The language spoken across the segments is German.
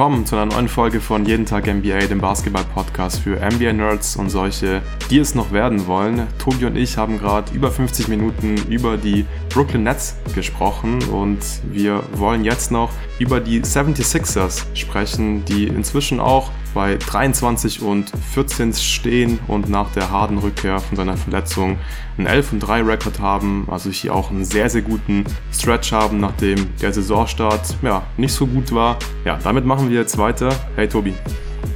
willkommen zu einer neuen Folge von Jeden Tag NBA, dem Basketball-Podcast für NBA-Nerds und solche, die es noch werden wollen. Tobi und ich haben gerade über 50 Minuten über die Brooklyn Nets gesprochen und wir wollen jetzt noch über die 76ers sprechen, die inzwischen auch bei 23 und 14 stehen und nach der harten Rückkehr von seiner Verletzung einen 11 und 3 Rekord haben, also hier auch einen sehr, sehr guten Stretch haben, nachdem der Saisonstart ja, nicht so gut war. Ja, damit machen wir jetzt weiter. Hey Tobi.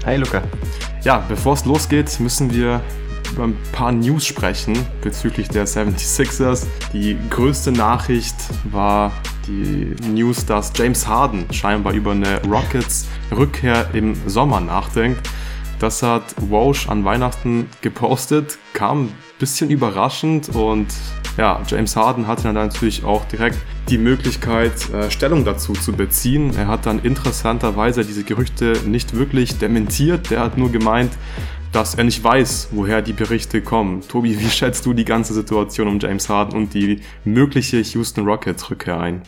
Hi Luca. Ja, bevor es losgeht, müssen wir über ein paar News sprechen bezüglich der 76ers. Die größte Nachricht war die News, dass James Harden scheinbar über eine Rockets Rückkehr im Sommer nachdenkt. Das hat Walsh an Weihnachten gepostet, kam ein bisschen überraschend und ja, James Harden hatte dann natürlich auch direkt die Möglichkeit, äh, Stellung dazu zu beziehen. Er hat dann interessanterweise diese Gerüchte nicht wirklich dementiert. Der hat nur gemeint, dass er nicht weiß, woher die Berichte kommen. Tobi, wie schätzt du die ganze Situation um James Harden und die mögliche Houston Rockets Rückkehr ein?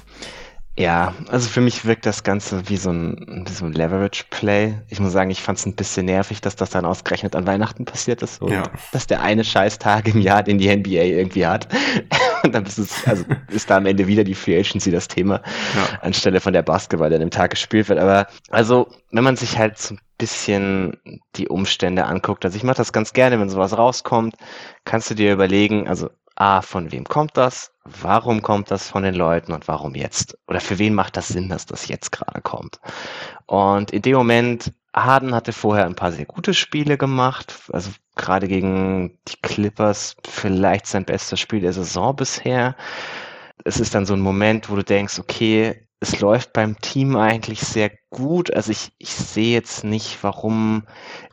Ja, also für mich wirkt das Ganze wie so ein, wie so ein Leverage-Play. Ich muss sagen, ich fand es ein bisschen nervig, dass das dann ausgerechnet an Weihnachten passiert ist. So, ja. Dass der eine Scheißtag im Jahr, den die NBA irgendwie hat. Und dann ist es, also ist da am Ende wieder die Free Agency das Thema, ja. anstelle von der Basketball, der an dem Tag gespielt wird. Aber also, wenn man sich halt so ein bisschen die Umstände anguckt, also ich mache das ganz gerne, wenn sowas rauskommt, kannst du dir überlegen, also A, von wem kommt das? Warum kommt das von den Leuten und warum jetzt? Oder für wen macht das Sinn, dass das jetzt gerade kommt? Und in dem Moment, Harden hatte vorher ein paar sehr gute Spiele gemacht, also gerade gegen die Clippers vielleicht sein bestes Spiel der Saison bisher. Es ist dann so ein Moment, wo du denkst, okay, es läuft beim Team eigentlich sehr gut. Also ich, ich sehe jetzt nicht, warum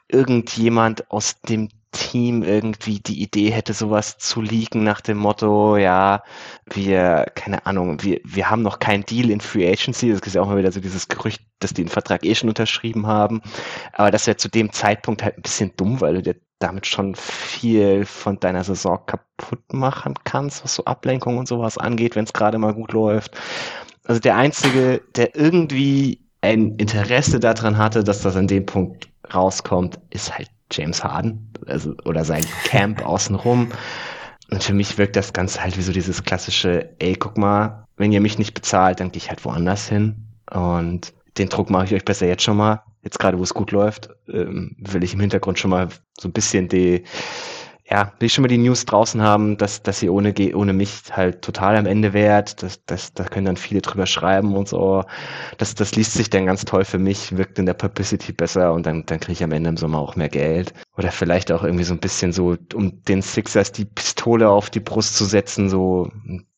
irgendjemand aus dem Team irgendwie die Idee hätte, sowas zu leaken nach dem Motto, ja, wir, keine Ahnung, wir, wir haben noch keinen Deal in Free Agency. Das ist ja auch mal wieder so dieses Gerücht, dass die den Vertrag eh schon unterschrieben haben. Aber das wäre zu dem Zeitpunkt halt ein bisschen dumm, weil du dir damit schon viel von deiner Saison kaputt machen kannst, was so Ablenkung und sowas angeht, wenn es gerade mal gut läuft. Also der Einzige, der irgendwie ein Interesse daran hatte, dass das an dem Punkt rauskommt, ist halt James Harden also, oder sein Camp außenrum. Und für mich wirkt das Ganze halt wie so dieses klassische, ey, guck mal, wenn ihr mich nicht bezahlt, dann gehe ich halt woanders hin. Und den Druck mache ich euch besser jetzt schon mal. Jetzt gerade, wo es gut läuft, ähm, will ich im Hintergrund schon mal so ein bisschen die, ja, will ich schon mal die News draußen haben, dass, dass ihr ohne, ohne mich halt total am Ende wärt. Das, das, da können dann viele drüber schreiben und so. Das, das liest sich dann ganz toll für mich, wirkt in der Publicity besser und dann, dann kriege ich am Ende im Sommer auch mehr Geld. Oder vielleicht auch irgendwie so ein bisschen so, um den Sixers die Pistole auf die Brust zu setzen, so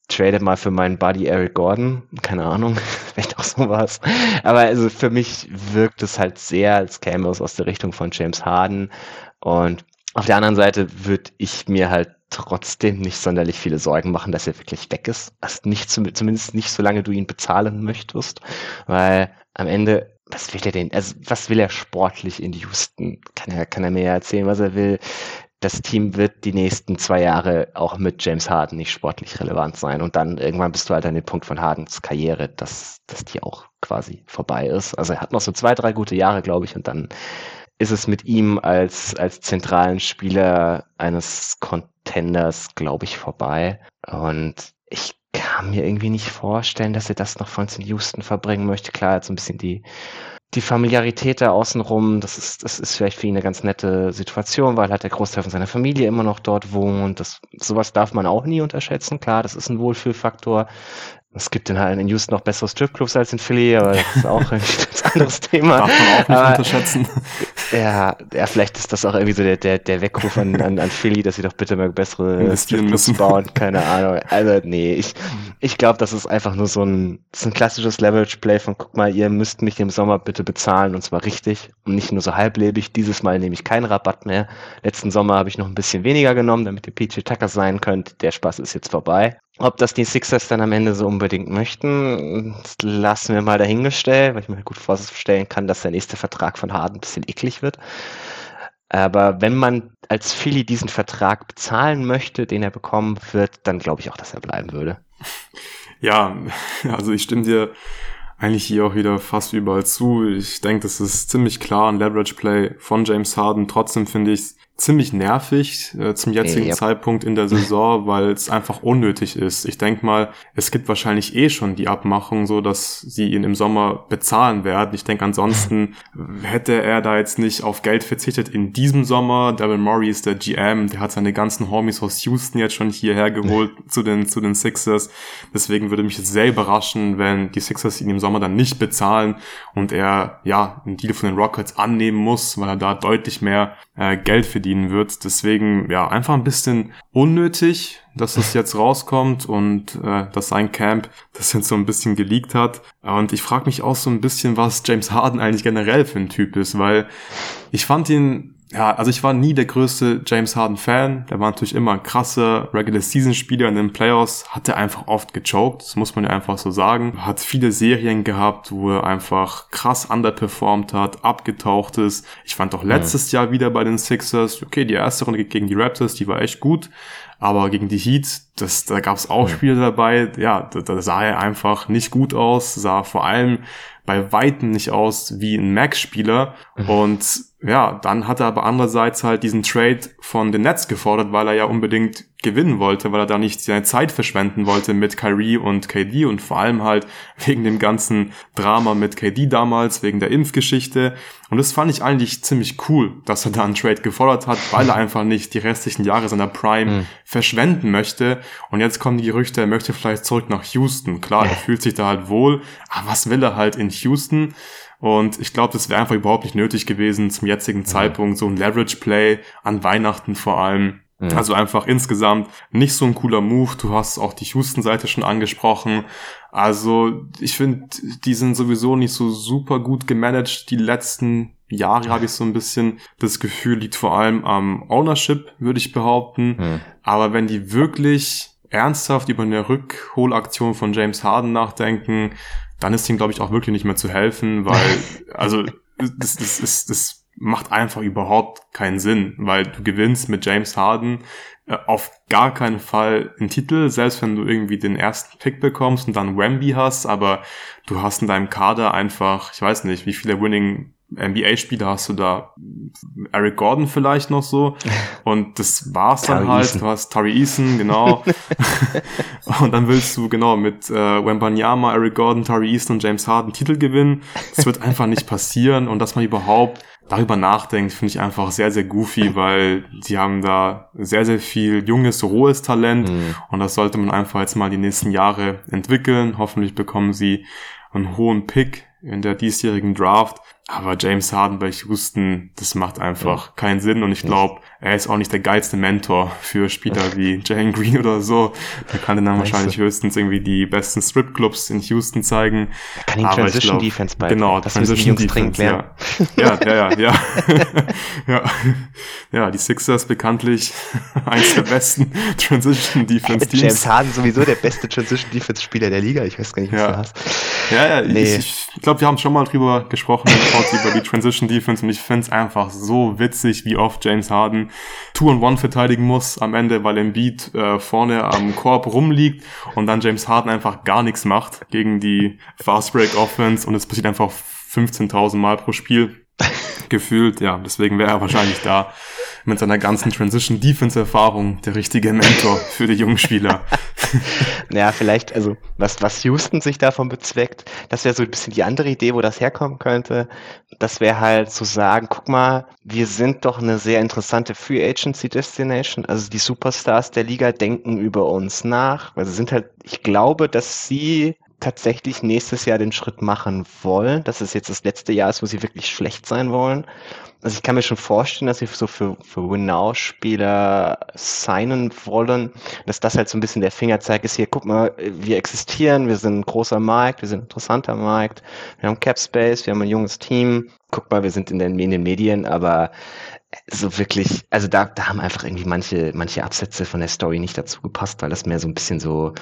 trade mal für meinen Buddy Eric Gordon. Keine Ahnung, vielleicht auch sowas. Aber also für mich wirkt es halt sehr, als käme es aus der Richtung von James Harden. Und auf der anderen Seite würde ich mir halt trotzdem nicht sonderlich viele Sorgen machen, dass er wirklich weg ist. Also nicht zumindest nicht, solange du ihn bezahlen möchtest. Weil am Ende, was will er denn, also was will er sportlich in Houston? Kann er, kann er mir erzählen, was er will. Das Team wird die nächsten zwei Jahre auch mit James Harden nicht sportlich relevant sein. Und dann irgendwann bist du halt an dem Punkt von Hardens Karriere, dass, dass die auch quasi vorbei ist. Also er hat noch so zwei, drei gute Jahre, glaube ich, und dann ist es mit ihm als, als zentralen Spieler eines Contenders, glaube ich, vorbei. Und ich kann mir irgendwie nicht vorstellen, dass er das noch von in Houston verbringen möchte. Klar, so ein bisschen die, die Familiarität da außenrum, das ist, das ist vielleicht für ihn eine ganz nette Situation, weil halt der Großteil von seiner Familie immer noch dort wohnt. Das, sowas darf man auch nie unterschätzen. Klar, das ist ein Wohlfühlfaktor. Es gibt in, in Houston noch bessere Stripclubs als in Philly, aber das ist auch ein ganz anderes Thema. Darf man auch nicht aber, unterschätzen. Ja, ja, vielleicht ist das auch irgendwie so der, der, der Weckruf an, an, an Philly, dass sie doch bitte mal bessere Stripclubs bauen. Keine Ahnung. Also, nee, ich, ich glaube, das ist einfach nur so ein, ein klassisches Leverage-Play von, guck mal, ihr müsst mich im Sommer bitte bezahlen und zwar richtig und nicht nur so halblebig. Dieses Mal nehme ich keinen Rabatt mehr. Letzten Sommer habe ich noch ein bisschen weniger genommen, damit ihr PJ Tucker sein könnt. Der Spaß ist jetzt vorbei. Ob das die Sixers dann am Ende so unbedingt möchten, lassen wir mal dahingestellt, weil ich mir gut vorstellen kann, dass der nächste Vertrag von Harden ein bisschen eklig wird. Aber wenn man als Philly diesen Vertrag bezahlen möchte, den er bekommen wird, dann glaube ich auch, dass er bleiben würde. Ja, also ich stimme dir eigentlich hier auch wieder fast überall zu. Ich denke, das ist ziemlich klar ein Leverage Play von James Harden. Trotzdem finde ich es ziemlich nervig äh, zum jetzigen ja. Zeitpunkt in der Saison, weil es einfach unnötig ist. Ich denke mal, es gibt wahrscheinlich eh schon die Abmachung, so dass sie ihn im Sommer bezahlen werden. Ich denke, ansonsten hätte er da jetzt nicht auf Geld verzichtet in diesem Sommer. Devin Murray ist der GM, der hat seine ganzen Homies aus Houston jetzt schon hierher geholt zu den zu den Sixers. Deswegen würde mich sehr überraschen, wenn die Sixers ihn im Sommer dann nicht bezahlen und er ja einen Deal von den Rockets annehmen muss, weil er da deutlich mehr äh, Geld verdienen wird. Deswegen ja einfach ein bisschen unnötig, dass es jetzt rauskommt und äh, dass sein Camp das jetzt so ein bisschen geleakt hat. Und ich frage mich auch so ein bisschen, was James Harden eigentlich generell für ein Typ ist, weil ich fand ihn ja, also ich war nie der größte James Harden Fan. Der war natürlich immer ein krasser Regular Season Spieler in den Playoffs. Hat er einfach oft gechoked. Das muss man ja einfach so sagen. Hat viele Serien gehabt, wo er einfach krass underperformed hat, abgetaucht ist. Ich fand auch letztes ja. Jahr wieder bei den Sixers, okay, die erste Runde gegen die Raptors, die war echt gut. Aber gegen die Heat, das, da gab es auch Spiele dabei, ja, da, da sah er einfach nicht gut aus, sah vor allem bei Weitem nicht aus wie ein Max-Spieler. Mhm. Und ja, dann hat er aber andererseits halt diesen Trade von den Nets gefordert, weil er ja unbedingt gewinnen wollte, weil er da nicht seine Zeit verschwenden wollte mit Kyrie und KD und vor allem halt wegen dem ganzen Drama mit KD damals, wegen der Impfgeschichte. Und das fand ich eigentlich ziemlich cool, dass er da einen Trade gefordert hat, weil er einfach nicht die restlichen Jahre seiner Prime mhm. verschwenden möchte. Und jetzt kommen die Gerüchte, er möchte vielleicht zurück nach Houston. Klar, er fühlt sich da halt wohl, aber was will er halt in Houston? Und ich glaube, das wäre einfach überhaupt nicht nötig gewesen zum jetzigen. Zeitpunkt, so ein Leverage-Play an Weihnachten vor allem. Ja. Also einfach insgesamt nicht so ein cooler Move. Du hast auch die Houston-Seite schon angesprochen. Also ich finde, die sind sowieso nicht so super gut gemanagt. Die letzten Jahre habe ich so ein bisschen das Gefühl, liegt vor allem am Ownership, würde ich behaupten. Ja. Aber wenn die wirklich ernsthaft über eine Rückholaktion von James Harden nachdenken, dann ist ihm, glaube ich, auch wirklich nicht mehr zu helfen, weil, also, das, das, das, das macht einfach überhaupt keinen Sinn, weil du gewinnst mit James Harden äh, auf gar keinen Fall einen Titel, selbst wenn du irgendwie den ersten Pick bekommst und dann Wemby hast, aber du hast in deinem Kader einfach, ich weiß nicht, wie viele Winning NBA-Spieler hast du da Eric Gordon vielleicht noch so und das war's dann halt. Eason. Du hast Tari Eason, genau. und dann willst du genau mit äh, Wembanyama, Eric Gordon, Tari Eason und James Harden Titel gewinnen. Das wird einfach nicht passieren und dass man überhaupt darüber nachdenkt, finde ich einfach sehr, sehr goofy, weil sie haben da sehr, sehr viel junges, rohes Talent mhm. und das sollte man einfach jetzt mal die nächsten Jahre entwickeln. Hoffentlich bekommen sie einen hohen Pick in der diesjährigen Draft aber James Harden bei Houston, das macht einfach ja. keinen Sinn und ich glaube, er ist auch nicht der geilste Mentor für Spieler wie Jalen Green oder so. Der kann dann wahrscheinlich höchstens irgendwie die besten Stripclubs in Houston zeigen. Er kann ihn Transition glaub, Defense beibringen. Genau, das Transition Defense, ja. ja. Ja, ja, ja, ja. ja. die Sixers bekanntlich eins der besten Transition Defense Teams. James Harden sowieso der beste Transition Defense Spieler der Liga. Ich weiß gar nicht, was ja. du hast. Ja, ja, nee. ich, ich glaube, wir haben schon mal drüber gesprochen über die Transition Defense und ich finde es einfach so witzig, wie oft James Harden Two and One verteidigen muss am Ende, weil Embiid äh, vorne am Korb rumliegt und dann James Harden einfach gar nichts macht gegen die Fast Break Offense und es passiert einfach 15.000 Mal pro Spiel gefühlt. Ja, deswegen wäre er wahrscheinlich da mit seiner ganzen Transition Defense Erfahrung der richtige Mentor für die jungen Spieler. naja, vielleicht, also was, was Houston sich davon bezweckt, das wäre so ein bisschen die andere Idee, wo das herkommen könnte. Das wäre halt zu sagen, guck mal, wir sind doch eine sehr interessante Free Agency Destination. Also die Superstars der Liga denken über uns nach, sie sind halt, ich glaube, dass sie tatsächlich nächstes Jahr den Schritt machen wollen, dass es jetzt das letzte Jahr ist, wo sie wirklich schlecht sein wollen. Also ich kann mir schon vorstellen, dass sie so für, für Winnow-Spieler signen wollen, dass das halt so ein bisschen der Fingerzeig ist, hier, guck mal, wir existieren, wir sind ein großer Markt, wir sind ein interessanter Markt, wir haben Cap Space, wir haben ein junges Team, guck mal, wir sind in den, in den Medien, aber so wirklich, also da, da haben einfach irgendwie manche, manche Absätze von der Story nicht dazu gepasst, weil das mehr so ein bisschen so,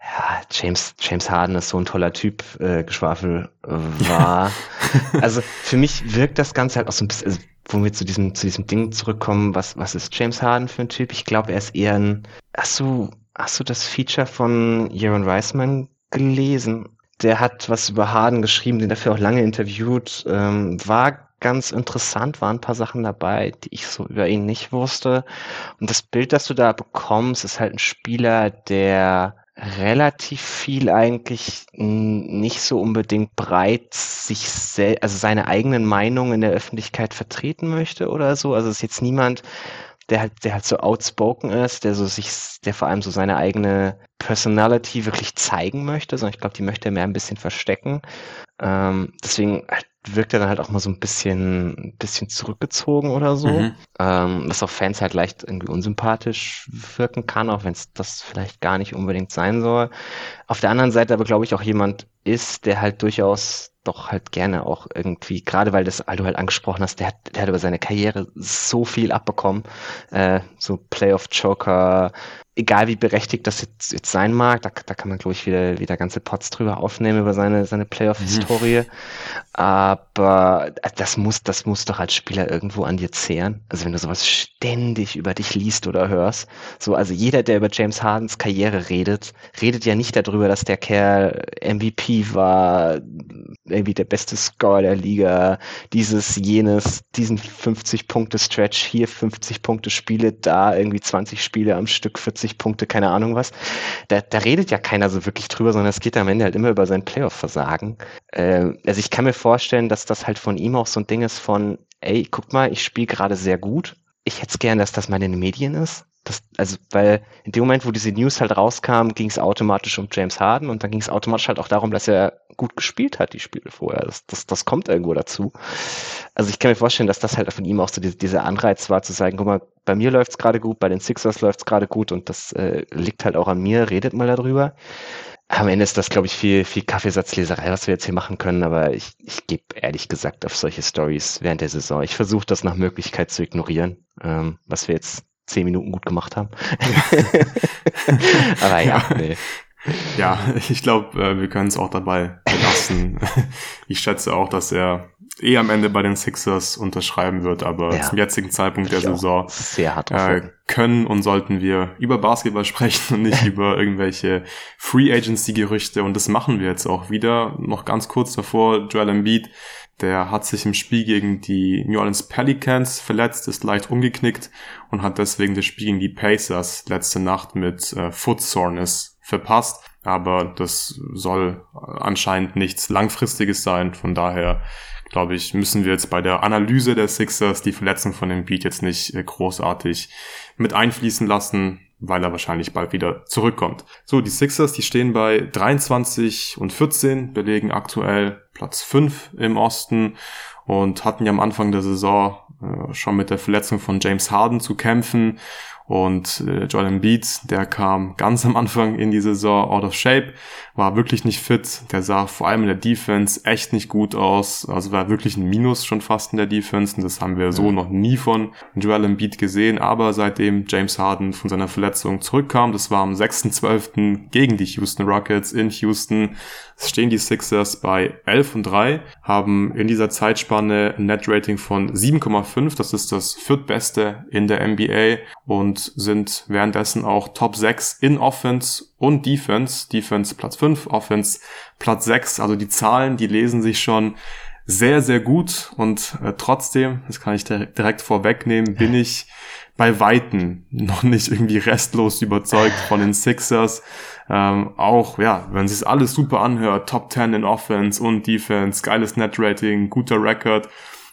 ja, James, James Harden ist so ein toller Typ, äh, Geschwafel äh, war. also für mich wirkt das Ganze halt auch so ein bisschen, also, wo wir zu diesem, zu diesem Ding zurückkommen, was, was ist James Harden für ein Typ? Ich glaube, er ist eher ein, hast du, hast du das Feature von Jaron Reisman gelesen? der hat was über Harden geschrieben, den dafür auch lange interviewt. Ähm, war ganz interessant, waren ein paar Sachen dabei, die ich so über ihn nicht wusste. Und das Bild, das du da bekommst, ist halt ein Spieler, der relativ viel eigentlich nicht so unbedingt breit sich also seine eigenen Meinungen in der Öffentlichkeit vertreten möchte oder so. Also ist jetzt niemand, der halt, der halt so outspoken ist, der so sich, der vor allem so seine eigene Personality wirklich zeigen möchte, sondern ich glaube, die möchte er mehr ein bisschen verstecken. Ähm, deswegen wirkt er dann halt auch mal so ein bisschen, ein bisschen zurückgezogen oder so. Mhm. Ähm, was auf Fans halt leicht irgendwie unsympathisch wirken kann, auch wenn es das vielleicht gar nicht unbedingt sein soll. Auf der anderen Seite aber glaube ich auch jemand ist, der halt durchaus doch halt gerne auch irgendwie, gerade weil das Aldo halt angesprochen hast, der hat, der hat über seine Karriere so viel abbekommen. Äh, so Playoff-Joker, egal wie berechtigt das jetzt, jetzt sein mag, da, da kann man, glaube ich, wieder, wieder ganze Pots drüber aufnehmen über seine, seine Playoff-Historie. Mhm. Aber äh, das muss, das muss doch als Spieler irgendwo an dir zehren. Also wenn du sowas ständig über dich liest oder hörst. So, also jeder, der über James Hardens Karriere redet, redet ja nicht darüber, dass der Kerl MVP war, irgendwie der beste Scorer der Liga, dieses, jenes, diesen 50-Punkte-Stretch, hier 50 Punkte Spiele, da irgendwie 20 Spiele am Stück, 40 50 Punkte, keine Ahnung was. Da, da redet ja keiner so wirklich drüber, sondern es geht am Ende halt immer über sein Playoff-Versagen. Äh, also ich kann mir vorstellen, dass das halt von ihm auch so ein Ding ist von, ey, guck mal, ich spiele gerade sehr gut. Ich hätte es gern, dass das mal in den Medien ist. Das, also, weil in dem Moment, wo diese News halt rauskam, ging es automatisch um James Harden und dann ging es automatisch halt auch darum, dass er gut gespielt hat, die Spiele vorher. Das, das, das kommt irgendwo dazu. Also ich kann mir vorstellen, dass das halt von ihm auch so diese, dieser Anreiz war, zu sagen, guck mal, bei mir läuft's gerade gut, bei den Sixers läuft's gerade gut und das äh, liegt halt auch an mir, redet mal darüber. Am Ende ist das, glaube ich, viel, viel Kaffeesatzleserei, was wir jetzt hier machen können, aber ich, ich gebe ehrlich gesagt auf solche Stories während der Saison. Ich versuche das nach Möglichkeit zu ignorieren, ähm, was wir jetzt zehn Minuten gut gemacht haben. Aber ja, nee. Ja, ich glaube, äh, wir können es auch dabei belassen. Ich schätze auch, dass er eh am Ende bei den Sixers unterschreiben wird, aber ja. zum jetzigen Zeitpunkt der Saison sehr hart äh, können und sollten wir über Basketball sprechen und nicht über irgendwelche Free Agency Gerüchte und das machen wir jetzt auch wieder. Noch ganz kurz davor, Joel Embiid der hat sich im Spiel gegen die New Orleans Pelicans verletzt, ist leicht umgeknickt und hat deswegen das Spiel gegen die Pacers letzte Nacht mit äh, Foot Soreness verpasst. Aber das soll anscheinend nichts Langfristiges sein. Von daher, glaube ich, müssen wir jetzt bei der Analyse der Sixers die Verletzung von dem Beat jetzt nicht äh, großartig mit einfließen lassen weil er wahrscheinlich bald wieder zurückkommt. So, die Sixers, die stehen bei 23 und 14, belegen aktuell Platz 5 im Osten und hatten ja am Anfang der Saison äh, schon mit der Verletzung von James Harden zu kämpfen und äh, Joel Embiid, der kam ganz am Anfang in die Saison out of shape, war wirklich nicht fit. Der sah vor allem in der Defense echt nicht gut aus. Also war wirklich ein Minus schon fast in der Defense. Und das haben wir so noch nie von Joel Embiid gesehen. Aber seitdem James Harden von seiner Verletzung zurückkam, das war am 6.12. gegen die Houston Rockets in Houston, stehen die Sixers bei 11 und 3, haben in dieser Zeitspanne ein Net-Rating von 7,5. Das ist das viertbeste in der NBA und sind währenddessen auch Top 6 in Offense und Defense. Defense Platz 5, Offense Platz 6. Also die Zahlen, die lesen sich schon sehr, sehr gut und äh, trotzdem, das kann ich direkt vorwegnehmen, bin ich bei Weitem noch nicht irgendwie restlos überzeugt von den Sixers. Ähm, auch, ja, wenn sich alles super anhört, Top 10 in Offense und Defense, geiles Net-Rating, guter Record.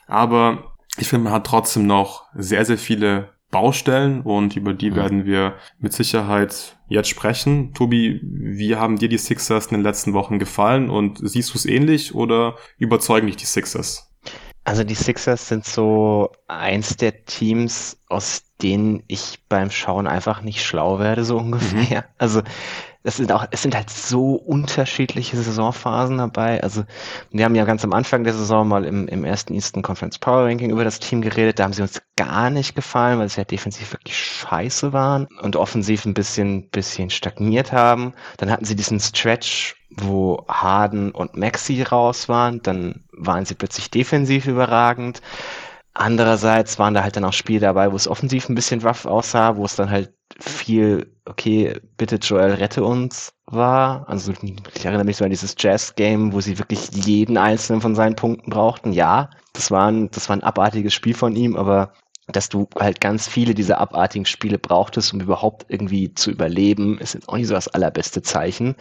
Aber ich finde, man hat trotzdem noch sehr, sehr viele Baustellen und über die mhm. werden wir mit Sicherheit jetzt sprechen. Tobi, wie haben dir die Sixers in den letzten Wochen gefallen und siehst du es ähnlich oder überzeugen dich die Sixers? Also die Sixers sind so eins der Teams, aus denen ich beim Schauen einfach nicht schlau werde, so ungefähr. Mhm. Also es sind auch, es sind halt so unterschiedliche Saisonphasen dabei. Also wir haben ja ganz am Anfang der Saison mal im, im ersten Eastern Conference Power Ranking über das Team geredet. Da haben sie uns gar nicht gefallen, weil sie ja defensiv wirklich scheiße waren und offensiv ein bisschen, bisschen stagniert haben. Dann hatten sie diesen Stretch, wo Harden und Maxi raus waren. Dann waren sie plötzlich defensiv überragend. Andererseits waren da halt dann auch Spiele dabei, wo es offensiv ein bisschen rough aussah, wo es dann halt viel, okay, bitte Joel, rette uns war. Also ich erinnere mich so an dieses Jazz-Game, wo sie wirklich jeden einzelnen von seinen Punkten brauchten. Ja, das war ein, das war ein abartiges Spiel von ihm, aber dass du halt ganz viele dieser abartigen Spiele brauchtest, um überhaupt irgendwie zu überleben, ist auch nicht so das allerbeste Zeichen.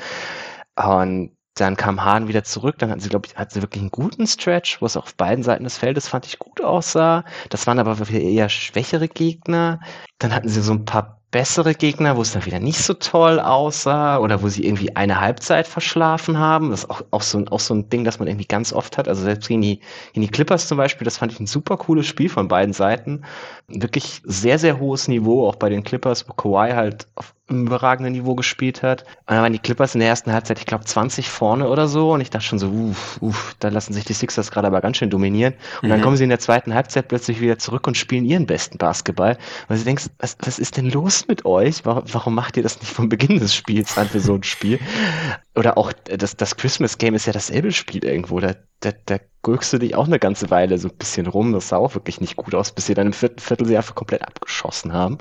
Und dann kam Hahn wieder zurück, dann hatten sie, glaube ich, hatten sie wirklich einen guten Stretch, wo es auf beiden Seiten des Feldes fand ich gut aussah. Das waren aber wieder eher schwächere Gegner. Dann hatten sie so ein paar bessere Gegner, wo es dann wieder nicht so toll aussah oder wo sie irgendwie eine Halbzeit verschlafen haben. Das ist auch, auch, so, ein, auch so ein Ding, das man irgendwie ganz oft hat. Also selbst gegen die, gegen die Clippers zum Beispiel, das fand ich ein super cooles Spiel von beiden Seiten. Wirklich sehr, sehr hohes Niveau, auch bei den Clippers, wo Kawhi halt auf überragenden Niveau gespielt hat. Und dann waren die Clippers in der ersten Halbzeit, ich glaube, 20 vorne oder so. Und ich dachte schon so, uff, uff, da lassen sich die Sixers gerade aber ganz schön dominieren. Und mhm. dann kommen sie in der zweiten Halbzeit plötzlich wieder zurück und spielen ihren besten Basketball. Und sie denkst, was, was ist denn los mit euch? Warum, warum macht ihr das nicht vom Beginn des Spiels an für so ein Spiel? Oder auch das, das Christmas Game ist ja dasselbe Spiel irgendwo. Da, da, da gurkst du dich auch eine ganze Weile so ein bisschen rum. Das sah auch wirklich nicht gut aus, bis sie dann im vierten Viertel sie einfach komplett abgeschossen haben.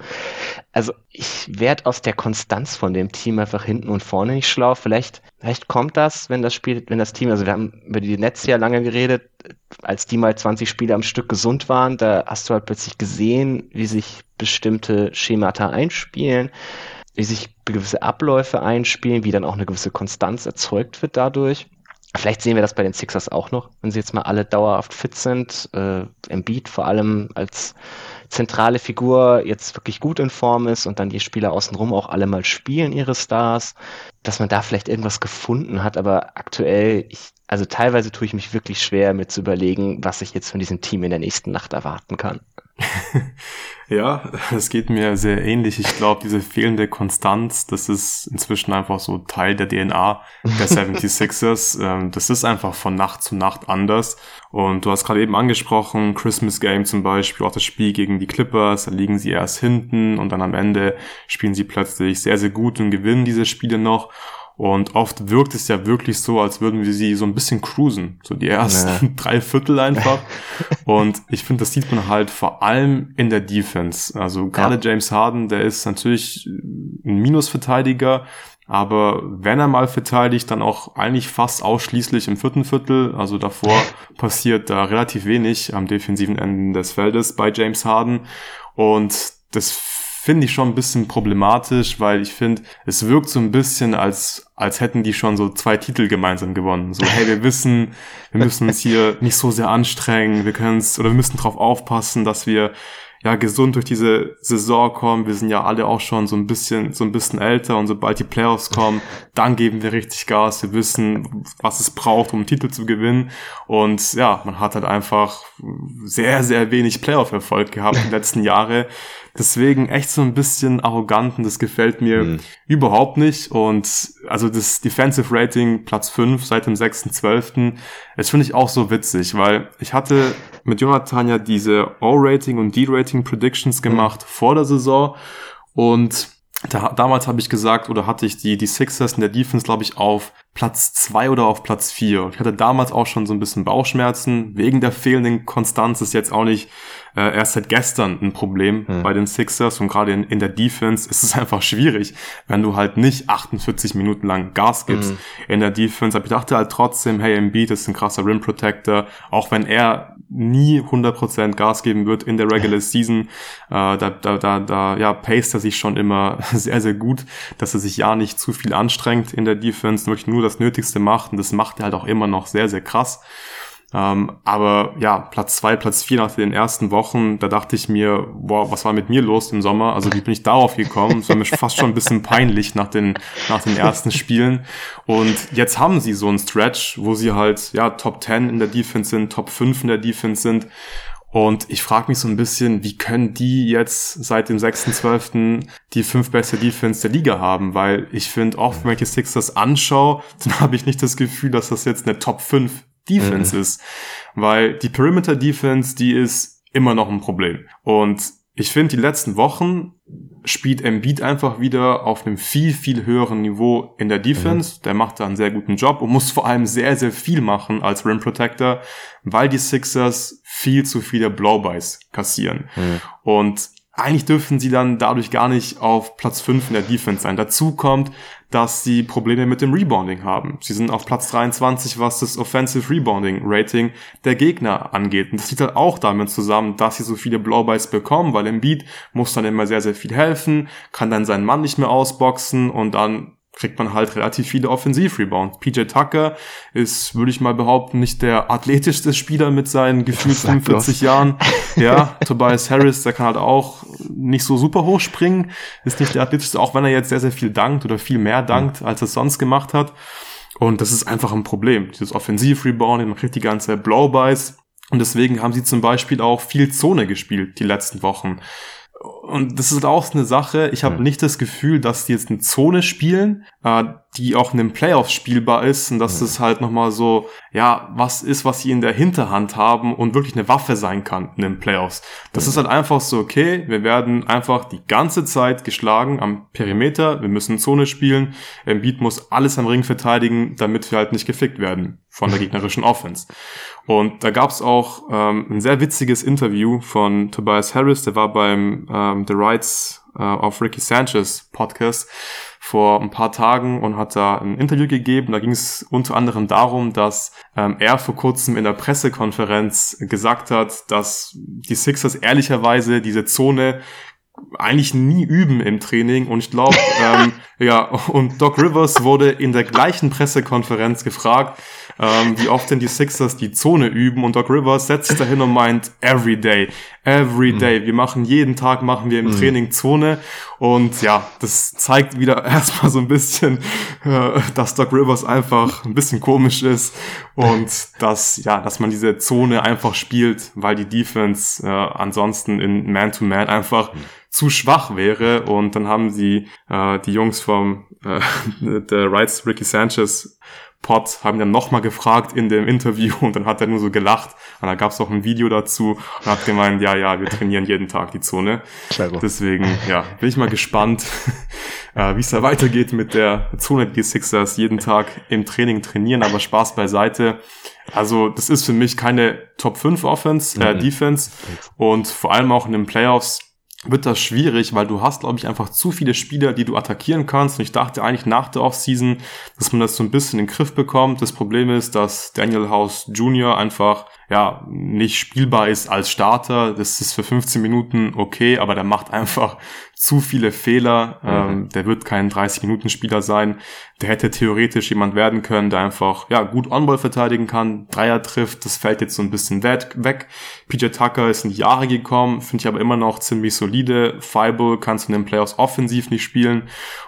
Also ich werde aus der Konstanz von dem Team einfach hinten und vorne nicht schlau. Vielleicht, vielleicht kommt das, wenn das Spiel, wenn das Team, also wir haben über die Netz ja lange geredet, als die mal 20 Spiele am Stück gesund waren, da hast du halt plötzlich gesehen, wie sich bestimmte Schemata einspielen wie sich gewisse Abläufe einspielen, wie dann auch eine gewisse Konstanz erzeugt wird dadurch. Vielleicht sehen wir das bei den Sixers auch noch, wenn sie jetzt mal alle dauerhaft fit sind. Äh, Embiid vor allem als zentrale Figur jetzt wirklich gut in Form ist und dann die Spieler außenrum auch alle mal spielen, ihre Stars, dass man da vielleicht irgendwas gefunden hat, aber aktuell, ich, also teilweise tue ich mich wirklich schwer, mir zu überlegen, was ich jetzt von diesem Team in der nächsten Nacht erwarten kann. ja, es geht mir sehr ähnlich. Ich glaube, diese fehlende Konstanz, das ist inzwischen einfach so Teil der DNA der 76ers. Ähm, das ist einfach von Nacht zu Nacht anders. Und du hast gerade eben angesprochen, Christmas Game zum Beispiel, auch das Spiel gegen die Clippers, da liegen sie erst hinten und dann am Ende spielen sie plötzlich sehr, sehr gut und gewinnen diese Spiele noch. Und oft wirkt es ja wirklich so, als würden wir sie so ein bisschen cruisen. So die ersten ja. drei Viertel einfach. Und ich finde, das sieht man halt vor allem in der Defense. Also gerade ja. James Harden, der ist natürlich ein Minusverteidiger. Aber wenn er mal verteidigt, dann auch eigentlich fast ausschließlich im vierten Viertel. Also davor passiert da relativ wenig am defensiven Ende des Feldes bei James Harden. Und das finde ich schon ein bisschen problematisch, weil ich finde, es wirkt so ein bisschen, als, als hätten die schon so zwei Titel gemeinsam gewonnen. So, hey, wir wissen, wir müssen uns hier nicht so sehr anstrengen, wir können es, oder wir müssen drauf aufpassen, dass wir ja gesund durch diese Saison kommen. Wir sind ja alle auch schon so ein bisschen so ein bisschen älter und sobald die Playoffs kommen, dann geben wir richtig Gas. Wir wissen, was es braucht, um einen Titel zu gewinnen. Und ja, man hat halt einfach sehr sehr wenig Playoff-Erfolg gehabt in den letzten Jahre. Deswegen echt so ein bisschen arrogant und das gefällt mir mhm. überhaupt nicht. Und also das Defensive Rating Platz 5 seit dem 6.12. Das finde ich auch so witzig, weil ich hatte mit Jonathan ja diese O-Rating und D-Rating Predictions mhm. gemacht mhm. vor der Saison und da, damals habe ich gesagt, oder hatte ich die, die Sixers in der Defense, glaube ich, auf Platz zwei oder auf Platz vier. Ich hatte damals auch schon so ein bisschen Bauchschmerzen. Wegen der fehlenden Konstanz ist jetzt auch nicht äh, erst seit gestern ein Problem hm. bei den Sixers. Und gerade in, in der Defense ist es einfach schwierig, wenn du halt nicht 48 Minuten lang Gas gibst hm. in der Defense. Aber ich dachte halt trotzdem, hey, Embiid ist ein krasser Rim Protector. Auch wenn er nie 100% Gas geben wird in der Regular Season. Äh, da, da, da, da ja, paced er sich schon immer sehr, sehr gut, dass er sich ja nicht zu viel anstrengt in der Defense, wirklich nur das Nötigste macht und das macht er halt auch immer noch sehr, sehr krass. Ähm, aber ja, Platz zwei, Platz vier nach den ersten Wochen, da dachte ich mir, boah, was war mit mir los im Sommer? Also wie bin ich darauf gekommen? Das war mir fast schon ein bisschen peinlich nach den, nach den ersten Spielen. Und jetzt haben sie so einen Stretch, wo sie halt, ja, Top 10 in der Defense sind, Top 5 in der Defense sind. Und ich frage mich so ein bisschen, wie können die jetzt seit dem 6.12. die fünf beste Defense der Liga haben? Weil ich finde, oft, wenn ich die Sixers anschaue, dann habe ich nicht das Gefühl, dass das jetzt eine Top 5 Defense mhm. ist. Weil die Perimeter Defense, die ist immer noch ein Problem. Und ich finde, die letzten Wochen spielt Embiid einfach wieder auf einem viel, viel höheren Niveau in der Defense. Mhm. Der macht da einen sehr guten Job und muss vor allem sehr, sehr viel machen als Rim Protector, weil die Sixers viel zu viele Blowbys kassieren. Mhm. Und eigentlich dürfen sie dann dadurch gar nicht auf Platz 5 in der Defense sein. Dazu kommt, dass sie Probleme mit dem Rebounding haben. Sie sind auf Platz 23, was das Offensive Rebounding Rating der Gegner angeht. Und das liegt halt auch damit zusammen, dass sie so viele Blowbys bekommen, weil Beat muss dann immer sehr, sehr viel helfen, kann dann seinen Mann nicht mehr ausboxen und dann kriegt man halt relativ viele Offensiv-Rebounds. PJ Tucker ist, würde ich mal behaupten, nicht der athletischste Spieler mit seinen gefühlt 45 Jahren. Ja, Tobias Harris, der kann halt auch nicht so super hoch springen, ist nicht der athletischste, auch wenn er jetzt sehr, sehr viel dankt oder viel mehr dankt, als er sonst gemacht hat. Und das ist einfach ein Problem. Dieses Offensiv-Rebounding, man kriegt die ganze Blow-Bys. Und deswegen haben sie zum Beispiel auch viel Zone gespielt die letzten Wochen und das ist auch eine Sache, ich habe ja. nicht das Gefühl, dass die jetzt eine Zone spielen, äh, die auch in den Playoffs spielbar ist und dass ja. es halt nochmal so, ja, was ist, was sie in der Hinterhand haben und wirklich eine Waffe sein kann in den Playoffs. Das ja. ist halt einfach so, okay, wir werden einfach die ganze Zeit geschlagen am Perimeter, wir müssen Zone spielen, Embiid muss alles am Ring verteidigen, damit wir halt nicht gefickt werden von der gegnerischen Offense. Und da gab's auch ähm, ein sehr witziges Interview von Tobias Harris, der war beim ähm, The Rights äh, of Ricky Sanchez Podcast vor ein paar Tagen und hat da ein Interview gegeben. Da ging es unter anderem darum, dass ähm, er vor kurzem in der Pressekonferenz gesagt hat, dass die Sixers ehrlicherweise diese Zone eigentlich nie üben im Training und ich glaube, ähm, ja, und Doc Rivers wurde in der gleichen Pressekonferenz gefragt, ähm, wie oft denn die Sixers die Zone üben und Doc Rivers setzt sich dahin und meint, every day, every mhm. day. Mhm. Wir machen jeden Tag, machen wir im mhm. Training Zone und ja, das zeigt wieder erstmal so ein bisschen, äh, dass Doc Rivers einfach ein bisschen komisch ist und dass, ja, dass man diese Zone einfach spielt, weil die Defense äh, ansonsten in Man-to-Man -Man einfach mhm. zu schwach wäre und dann haben sie äh, die Jungs vom äh, der Rights Ricky Sanchez Pot haben dann nochmal gefragt in dem Interview und dann hat er nur so gelacht und da gab es auch ein Video dazu und hat gemeint, ja, ja, wir trainieren jeden Tag die Zone. Deswegen, ja, bin ich mal gespannt, äh, wie es da weitergeht mit der Zone, die Sixers jeden Tag im Training trainieren, aber Spaß beiseite. Also das ist für mich keine Top 5 Offense, äh, mhm. Defense und vor allem auch in den Playoffs wird das schwierig, weil du hast, glaube ich, einfach zu viele Spieler, die du attackieren kannst. Und ich dachte eigentlich nach der Offseason, dass man das so ein bisschen in den Griff bekommt. Das Problem ist, dass Daniel House Jr. einfach ja, nicht spielbar ist als Starter. Das ist für 15 Minuten okay, aber der macht einfach zu viele Fehler. Mhm. Ähm, der wird kein 30-Minuten-Spieler sein. Der hätte theoretisch jemand werden können, der einfach ja gut On-Ball verteidigen kann, Dreier trifft. Das fällt jetzt so ein bisschen weg. PJ Tucker ist in die Jahre gekommen, finde ich aber immer noch ziemlich solide. Fireball kannst du in den Playoffs offensiv nicht spielen.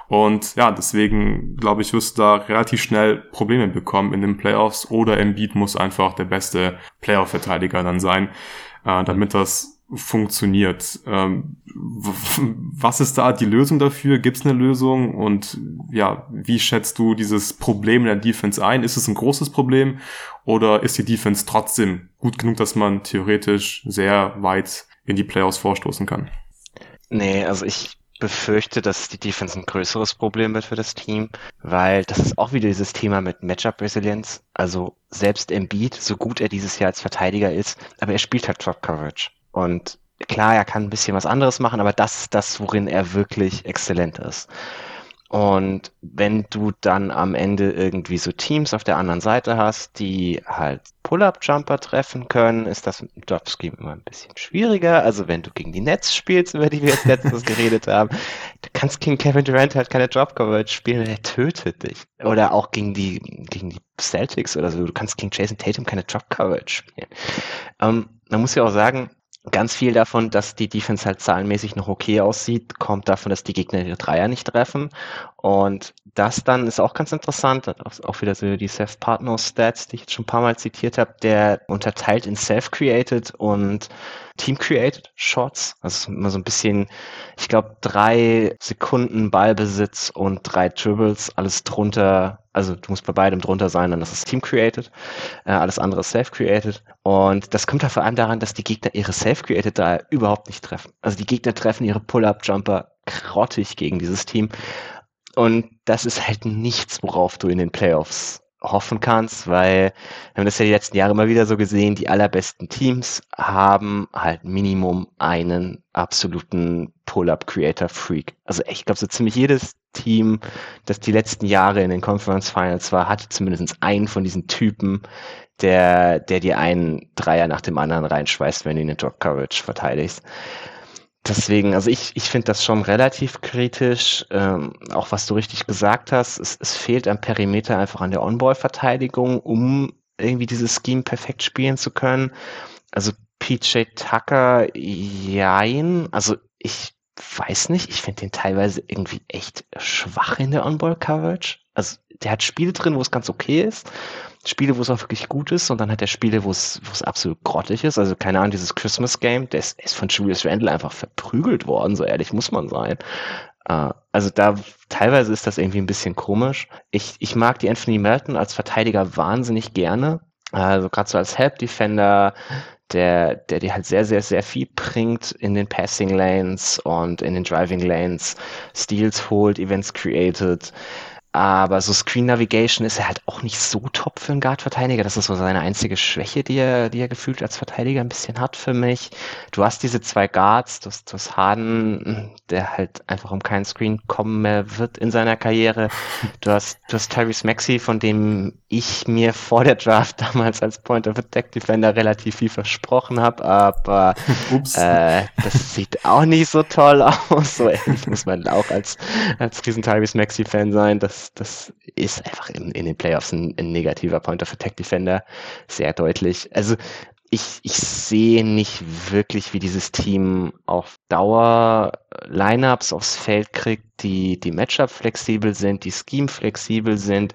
Und ja, deswegen glaube ich, wirst du da relativ schnell Probleme bekommen in den Playoffs. Oder Embiid muss einfach der beste Playoff-Verteidiger dann sein, äh, damit das funktioniert. Ähm, was ist da die Lösung dafür? Gibt es eine Lösung? Und ja, wie schätzt du dieses Problem in der Defense ein? Ist es ein großes Problem oder ist die Defense trotzdem gut genug, dass man theoretisch sehr weit in die Playoffs vorstoßen kann? Nee, also ich befürchte, dass die Defense ein größeres Problem wird für das Team, weil das ist auch wieder dieses Thema mit Matchup-Resilienz. Also selbst Embiid, so gut er dieses Jahr als Verteidiger ist, aber er spielt halt Drop-Coverage. Und klar, er kann ein bisschen was anderes machen, aber das ist das, worin er wirklich exzellent ist. Und wenn du dann am Ende irgendwie so Teams auf der anderen Seite hast, die halt Pull-Up-Jumper treffen können, ist das im Dropscheme immer ein bisschen schwieriger. Also wenn du gegen die Nets spielst, über die wir jetzt letztens geredet haben, du kannst gegen Kevin Durant halt keine Drop-Coverage spielen, er tötet dich. Oder auch gegen die, gegen die Celtics oder so, du kannst gegen Jason Tatum keine Drop-Coverage spielen. Ähm, man muss ja auch sagen, Ganz viel davon, dass die Defense halt zahlenmäßig noch okay aussieht, kommt davon, dass die Gegner ihre Dreier nicht treffen. Und das dann ist auch ganz interessant, auch wieder so die Self-Partner-Stats, die ich jetzt schon ein paar Mal zitiert habe, der unterteilt in Self-Created und Team-Created Shots. Also immer so ein bisschen, ich glaube, drei Sekunden Ballbesitz und drei Dribbles, alles drunter. Also du musst bei beidem drunter sein, dann ist es Team-Created. Äh, alles andere ist Self-Created. Und das kommt halt vor allem daran, dass die Gegner ihre Self-Created da überhaupt nicht treffen. Also die Gegner treffen ihre Pull-Up-Jumper grottig gegen dieses Team. Und das ist halt nichts, worauf du in den Playoffs hoffen kannst, weil wir haben das ja die letzten Jahre immer wieder so gesehen, die allerbesten Teams haben halt Minimum einen absoluten Pull-Up-Creator-Freak. Also ich glaube, so ziemlich jedes Team, das die letzten Jahre in den Conference Finals war, hatte zumindest einen von diesen Typen, der, der dir einen Dreier nach dem anderen reinschweißt, wenn du ihn in Drop Coverage verteidigst. Deswegen, also ich, ich finde das schon relativ kritisch. Ähm, auch was du richtig gesagt hast, es, es fehlt am Perimeter einfach an der On-Ball-Verteidigung, um irgendwie dieses Scheme perfekt spielen zu können. Also PJ Tucker, jein. Also ich weiß nicht, ich finde den teilweise irgendwie echt schwach in der On-Ball-Coverage. Also der hat Spiele drin, wo es ganz okay ist. Spiele, wo es auch wirklich gut ist und dann hat er Spiele, wo es, wo es absolut grottig ist. Also keine Ahnung, dieses Christmas Game, der ist, von Julius Randle einfach verprügelt worden, so ehrlich muss man sein. Uh, also da teilweise ist das irgendwie ein bisschen komisch. Ich, ich mag die Anthony Melton als Verteidiger wahnsinnig gerne. Also gerade so als Help Defender, der, der dir halt sehr, sehr, sehr viel bringt in den Passing Lanes und in den Driving Lanes, Steals holt, Events created. Aber so Screen Navigation ist er halt auch nicht so top für einen Guard-Verteidiger. Das ist so seine einzige Schwäche, die er, die er gefühlt als Verteidiger ein bisschen hat für mich. Du hast diese zwei Guards, du hast, du hast Harden, der halt einfach um keinen Screen kommen mehr wird in seiner Karriere. Du hast, du hast Tyrese Maxey, von dem ich mir vor der Draft damals als Point of Attack Defender relativ viel versprochen habe, aber äh, das sieht auch nicht so toll aus. So ehrlich muss man auch als, als riesen Tyrese Maxey Fan sein. Das das, ist einfach in, in den Playoffs ein, ein negativer Point of Attack Defender. Sehr deutlich. Also ich, ich sehe nicht wirklich, wie dieses Team auf Dauer Lineups aufs Feld kriegt, die, die Matchup flexibel sind, die Scheme flexibel sind,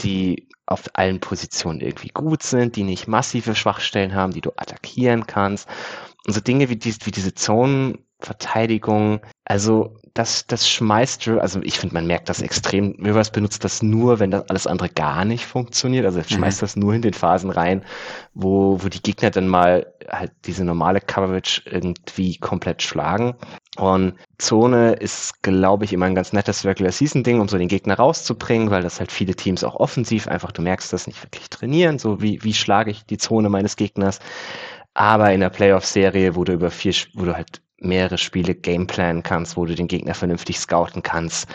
die auf allen Positionen irgendwie gut sind, die nicht massive Schwachstellen haben, die du attackieren kannst. Und so Dinge wie, die, wie diese Zonenverteidigung, also das, das schmeißt, also ich finde, man merkt das extrem. Rivers benutzt das nur, wenn das alles andere gar nicht funktioniert. Also schmeißt mhm. das nur in den Phasen rein, wo, wo die Gegner dann mal halt diese normale Coverage irgendwie komplett schlagen. Und Zone ist, glaube ich, immer ein ganz nettes Regular Season Ding, um so den Gegner rauszubringen, weil das halt viele Teams auch offensiv einfach, du merkst das nicht wirklich trainieren, so wie, wie schlage ich die Zone meines Gegners. Aber in der Playoff-Serie, wo du über vier, wo du halt mehrere Spiele gameplanen kannst, wo du den Gegner vernünftig scouten kannst.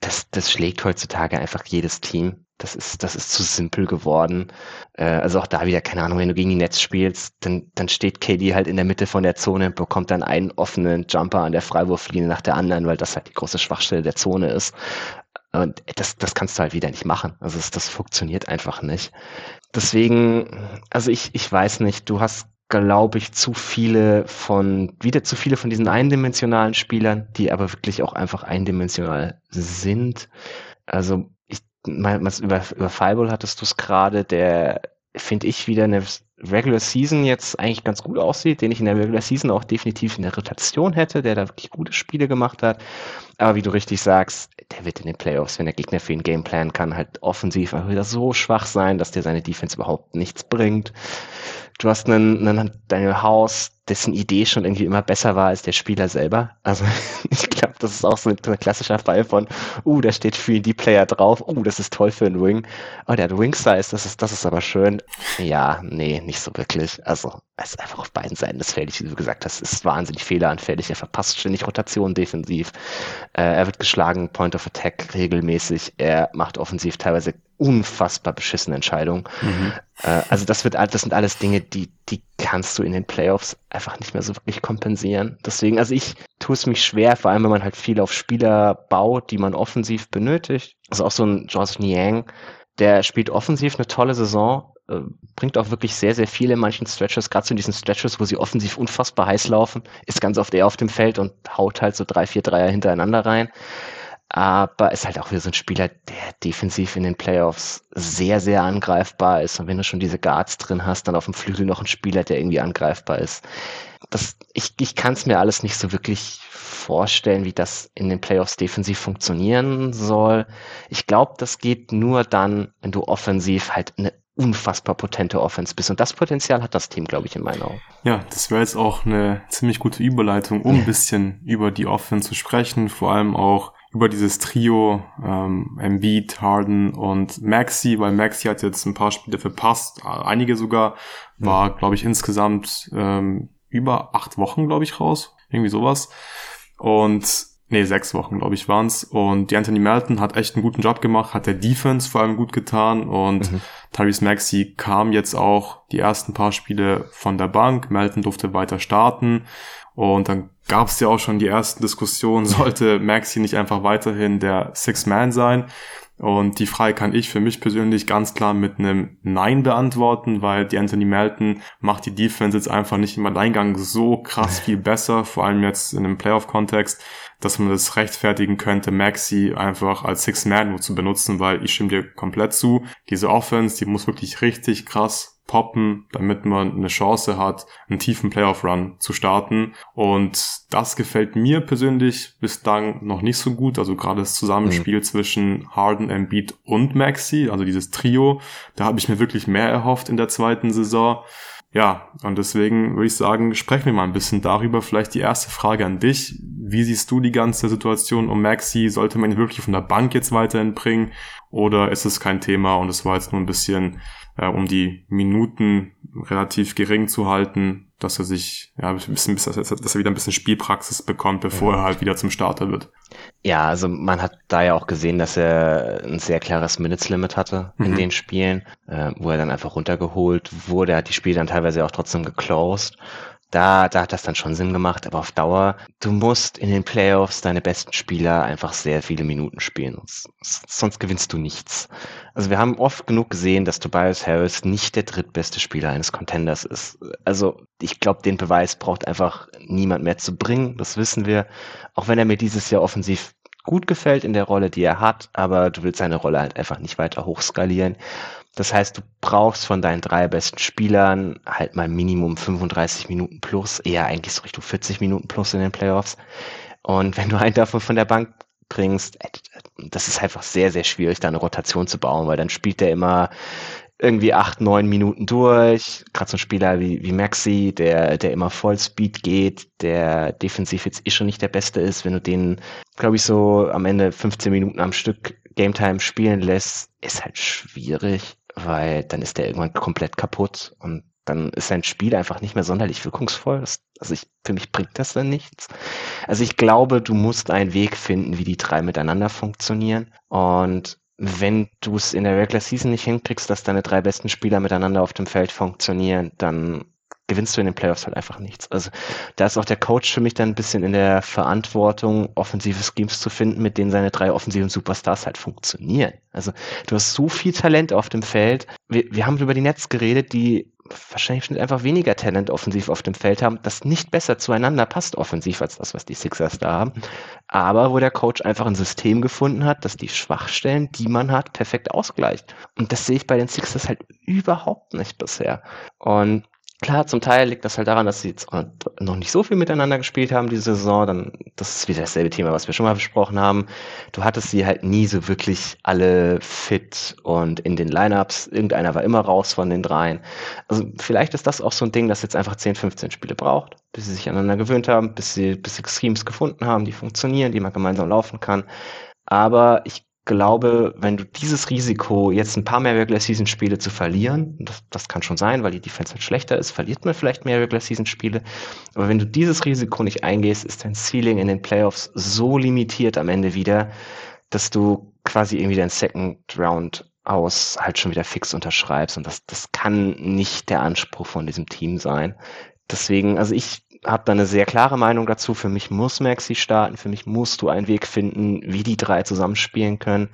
Das, das schlägt heutzutage einfach jedes Team. Das ist, das ist zu simpel geworden. Äh, also auch da wieder, keine Ahnung, wenn du gegen die Netz spielst, dann, dann steht KD halt in der Mitte von der Zone und bekommt dann einen offenen Jumper an der Freiwurflinie nach der anderen, weil das halt die große Schwachstelle der Zone ist. Und das, das kannst du halt wieder nicht machen. Also das, das funktioniert einfach nicht. Deswegen, also ich, ich weiß nicht, du hast glaube ich, zu viele von, wieder zu viele von diesen eindimensionalen Spielern, die aber wirklich auch einfach eindimensional sind. Also, ich, mal, über, über Fireball hattest du es gerade, der, finde ich, wieder eine Regular Season jetzt eigentlich ganz gut aussieht, den ich in der Regular Season auch definitiv in der Rotation hätte, der da wirklich gute Spiele gemacht hat. Aber wie du richtig sagst, der wird in den Playoffs, wenn der Gegner für ihn Gameplan kann, halt offensiv einfach wieder so schwach sein, dass der seine Defense überhaupt nichts bringt. Du hast einen, einen Daniel House, dessen Idee schon irgendwie immer besser war als der Spieler selber. Also ich glaube, das ist auch so ein, klassischer Fall von, uh, da steht 3D-Player drauf, uh, das ist toll für einen Wing. Oh, der hat Wing-Size, das ist, das ist aber schön. Ja, nee, nicht so wirklich. Also ist einfach auf beiden Seiten das Feld, wie du gesagt hast, ist wahnsinnig fehleranfällig. Er verpasst ständig Rotation defensiv. Äh, er wird geschlagen, Point of Attack regelmäßig. Er macht offensiv teilweise unfassbar beschissene Entscheidungen. Mhm. Äh, also das wird, das sind alles Dinge, die, die kannst du in den Playoffs einfach nicht mehr so wirklich kompensieren. Deswegen, also ich tue es mich schwer, vor allem wenn man halt viel auf Spieler baut, die man offensiv benötigt. Also auch so ein Josh Niang, der spielt offensiv eine tolle Saison, äh, bringt auch wirklich sehr, sehr viele in manchen Stretches, gerade in diesen Stretches, wo sie offensiv unfassbar heiß laufen, ist ganz oft eher auf dem Feld und haut halt so drei, vier Dreier hintereinander rein. aber ist halt auch wieder so ein Spieler, der defensiv in den Playoffs sehr, sehr angreifbar ist. Und wenn du schon diese Guards drin hast, dann auf dem Flügel noch ein Spieler, der irgendwie angreifbar ist. Das, ich ich kann es mir alles nicht so wirklich vorstellen, wie das in den Playoffs defensiv funktionieren soll. Ich glaube, das geht nur dann, wenn du offensiv halt eine unfassbar potente Offense bist. Und das Potenzial hat das Team, glaube ich, in meinen Augen. Ja, das wäre jetzt auch eine ziemlich gute Überleitung, um ein bisschen über die Offense zu sprechen, vor allem auch über dieses Trio ähm, Embiid, Harden und Maxi, weil Maxi hat jetzt ein paar Spiele verpasst, einige sogar, war, glaube ich, insgesamt ähm, über acht Wochen, glaube ich, raus. Irgendwie sowas. Und nee, sechs Wochen, glaube ich, waren's. Und die Anthony Melton hat echt einen guten Job gemacht, hat der Defense vor allem gut getan und mhm. Tyrese Maxey kam jetzt auch die ersten paar Spiele von der Bank. Melton durfte weiter starten. Und dann gab es ja auch schon die ersten Diskussionen, sollte Maxi nicht einfach weiterhin der Six-Man sein? Und die Frage kann ich für mich persönlich ganz klar mit einem Nein beantworten, weil die Anthony Melton macht die Defense jetzt einfach nicht im Alleingang so krass viel besser, vor allem jetzt in einem Playoff-Kontext dass man das rechtfertigen könnte, Maxi einfach als Six-Man nur zu benutzen, weil ich stimme dir komplett zu. Diese Offense, die muss wirklich richtig krass poppen, damit man eine Chance hat, einen tiefen Playoff-Run zu starten. Und das gefällt mir persönlich bislang noch nicht so gut. Also gerade das Zusammenspiel mhm. zwischen Harden, Embiid und Maxi, also dieses Trio, da habe ich mir wirklich mehr erhofft in der zweiten Saison. Ja, und deswegen würde ich sagen, sprechen wir mal ein bisschen darüber. Vielleicht die erste Frage an dich. Wie siehst du die ganze Situation um Maxi? Sollte man ihn wirklich von der Bank jetzt weiterhin bringen? Oder ist es kein Thema und es war jetzt nur ein bisschen, äh, um die Minuten relativ gering zu halten, dass er sich, ja, ein bisschen, dass er wieder ein bisschen Spielpraxis bekommt, bevor ja. er halt wieder zum Starter wird. Ja, also man hat da ja auch gesehen, dass er ein sehr klares Minutes-Limit hatte mhm. in den Spielen, äh, wo er dann einfach runtergeholt wurde. Er hat die Spiele dann teilweise auch trotzdem geclosed da, da hat das dann schon Sinn gemacht, aber auf Dauer, du musst in den Playoffs deine besten Spieler einfach sehr viele Minuten spielen, sonst gewinnst du nichts. Also wir haben oft genug gesehen, dass Tobias Harris nicht der drittbeste Spieler eines Contenders ist. Also ich glaube, den Beweis braucht einfach niemand mehr zu bringen, das wissen wir. Auch wenn er mir dieses Jahr offensiv gut gefällt in der Rolle, die er hat, aber du willst seine Rolle halt einfach nicht weiter hochskalieren. Das heißt, du brauchst von deinen drei besten Spielern halt mal Minimum 35 Minuten plus, eher eigentlich so Richtung 40 Minuten plus in den Playoffs. Und wenn du einen davon von der Bank bringst, äh, das ist einfach sehr, sehr schwierig, da eine Rotation zu bauen, weil dann spielt der immer irgendwie acht, neun Minuten durch. Gerade so ein Spieler wie, wie Maxi, der, der immer Vollspeed geht, der defensiv jetzt eh schon nicht der Beste ist, wenn du den, glaube ich, so am Ende 15 Minuten am Stück Game Time spielen lässt, ist halt schwierig weil dann ist der irgendwann komplett kaputt und dann ist sein Spiel einfach nicht mehr sonderlich wirkungsvoll. Das, also ich, für mich bringt das dann nichts. Also ich glaube, du musst einen Weg finden, wie die drei miteinander funktionieren. Und wenn du es in der Regular Season nicht hinkriegst, dass deine drei besten Spieler miteinander auf dem Feld funktionieren, dann gewinnst du in den Playoffs halt einfach nichts. Also da ist auch der Coach für mich dann ein bisschen in der Verantwortung, offensive Schemes zu finden, mit denen seine drei offensiven Superstars halt funktionieren. Also du hast so viel Talent auf dem Feld. Wir, wir haben über die Netz geredet, die wahrscheinlich einfach weniger Talent offensiv auf dem Feld haben, das nicht besser zueinander passt offensiv als das, was die Sixers da haben. Aber wo der Coach einfach ein System gefunden hat, das die Schwachstellen, die man hat, perfekt ausgleicht. Und das sehe ich bei den Sixers halt überhaupt nicht bisher. Und Klar, zum Teil liegt das halt daran, dass sie jetzt noch nicht so viel miteinander gespielt haben diese Saison. Dann, das ist wieder dasselbe Thema, was wir schon mal besprochen haben. Du hattest sie halt nie so wirklich alle fit und in den Lineups. Irgendeiner war immer raus von den dreien. Also vielleicht ist das auch so ein Ding, das jetzt einfach 10, 15 Spiele braucht, bis sie sich aneinander gewöhnt haben, bis sie, bis sie Schemes gefunden haben, die funktionieren, die man gemeinsam laufen kann. Aber ich glaube, wenn du dieses Risiko, jetzt ein paar mehr Regular Season Spiele zu verlieren, das, das kann schon sein, weil die Defense halt schlechter ist, verliert man vielleicht mehr Regular Season Spiele. Aber wenn du dieses Risiko nicht eingehst, ist dein Ceiling in den Playoffs so limitiert am Ende wieder, dass du quasi irgendwie dein Second Round aus halt schon wieder fix unterschreibst. Und das, das kann nicht der Anspruch von diesem Team sein. Deswegen, also ich habe da eine sehr klare Meinung dazu. Für mich muss Maxi starten. Für mich musst du einen Weg finden, wie die drei zusammenspielen können.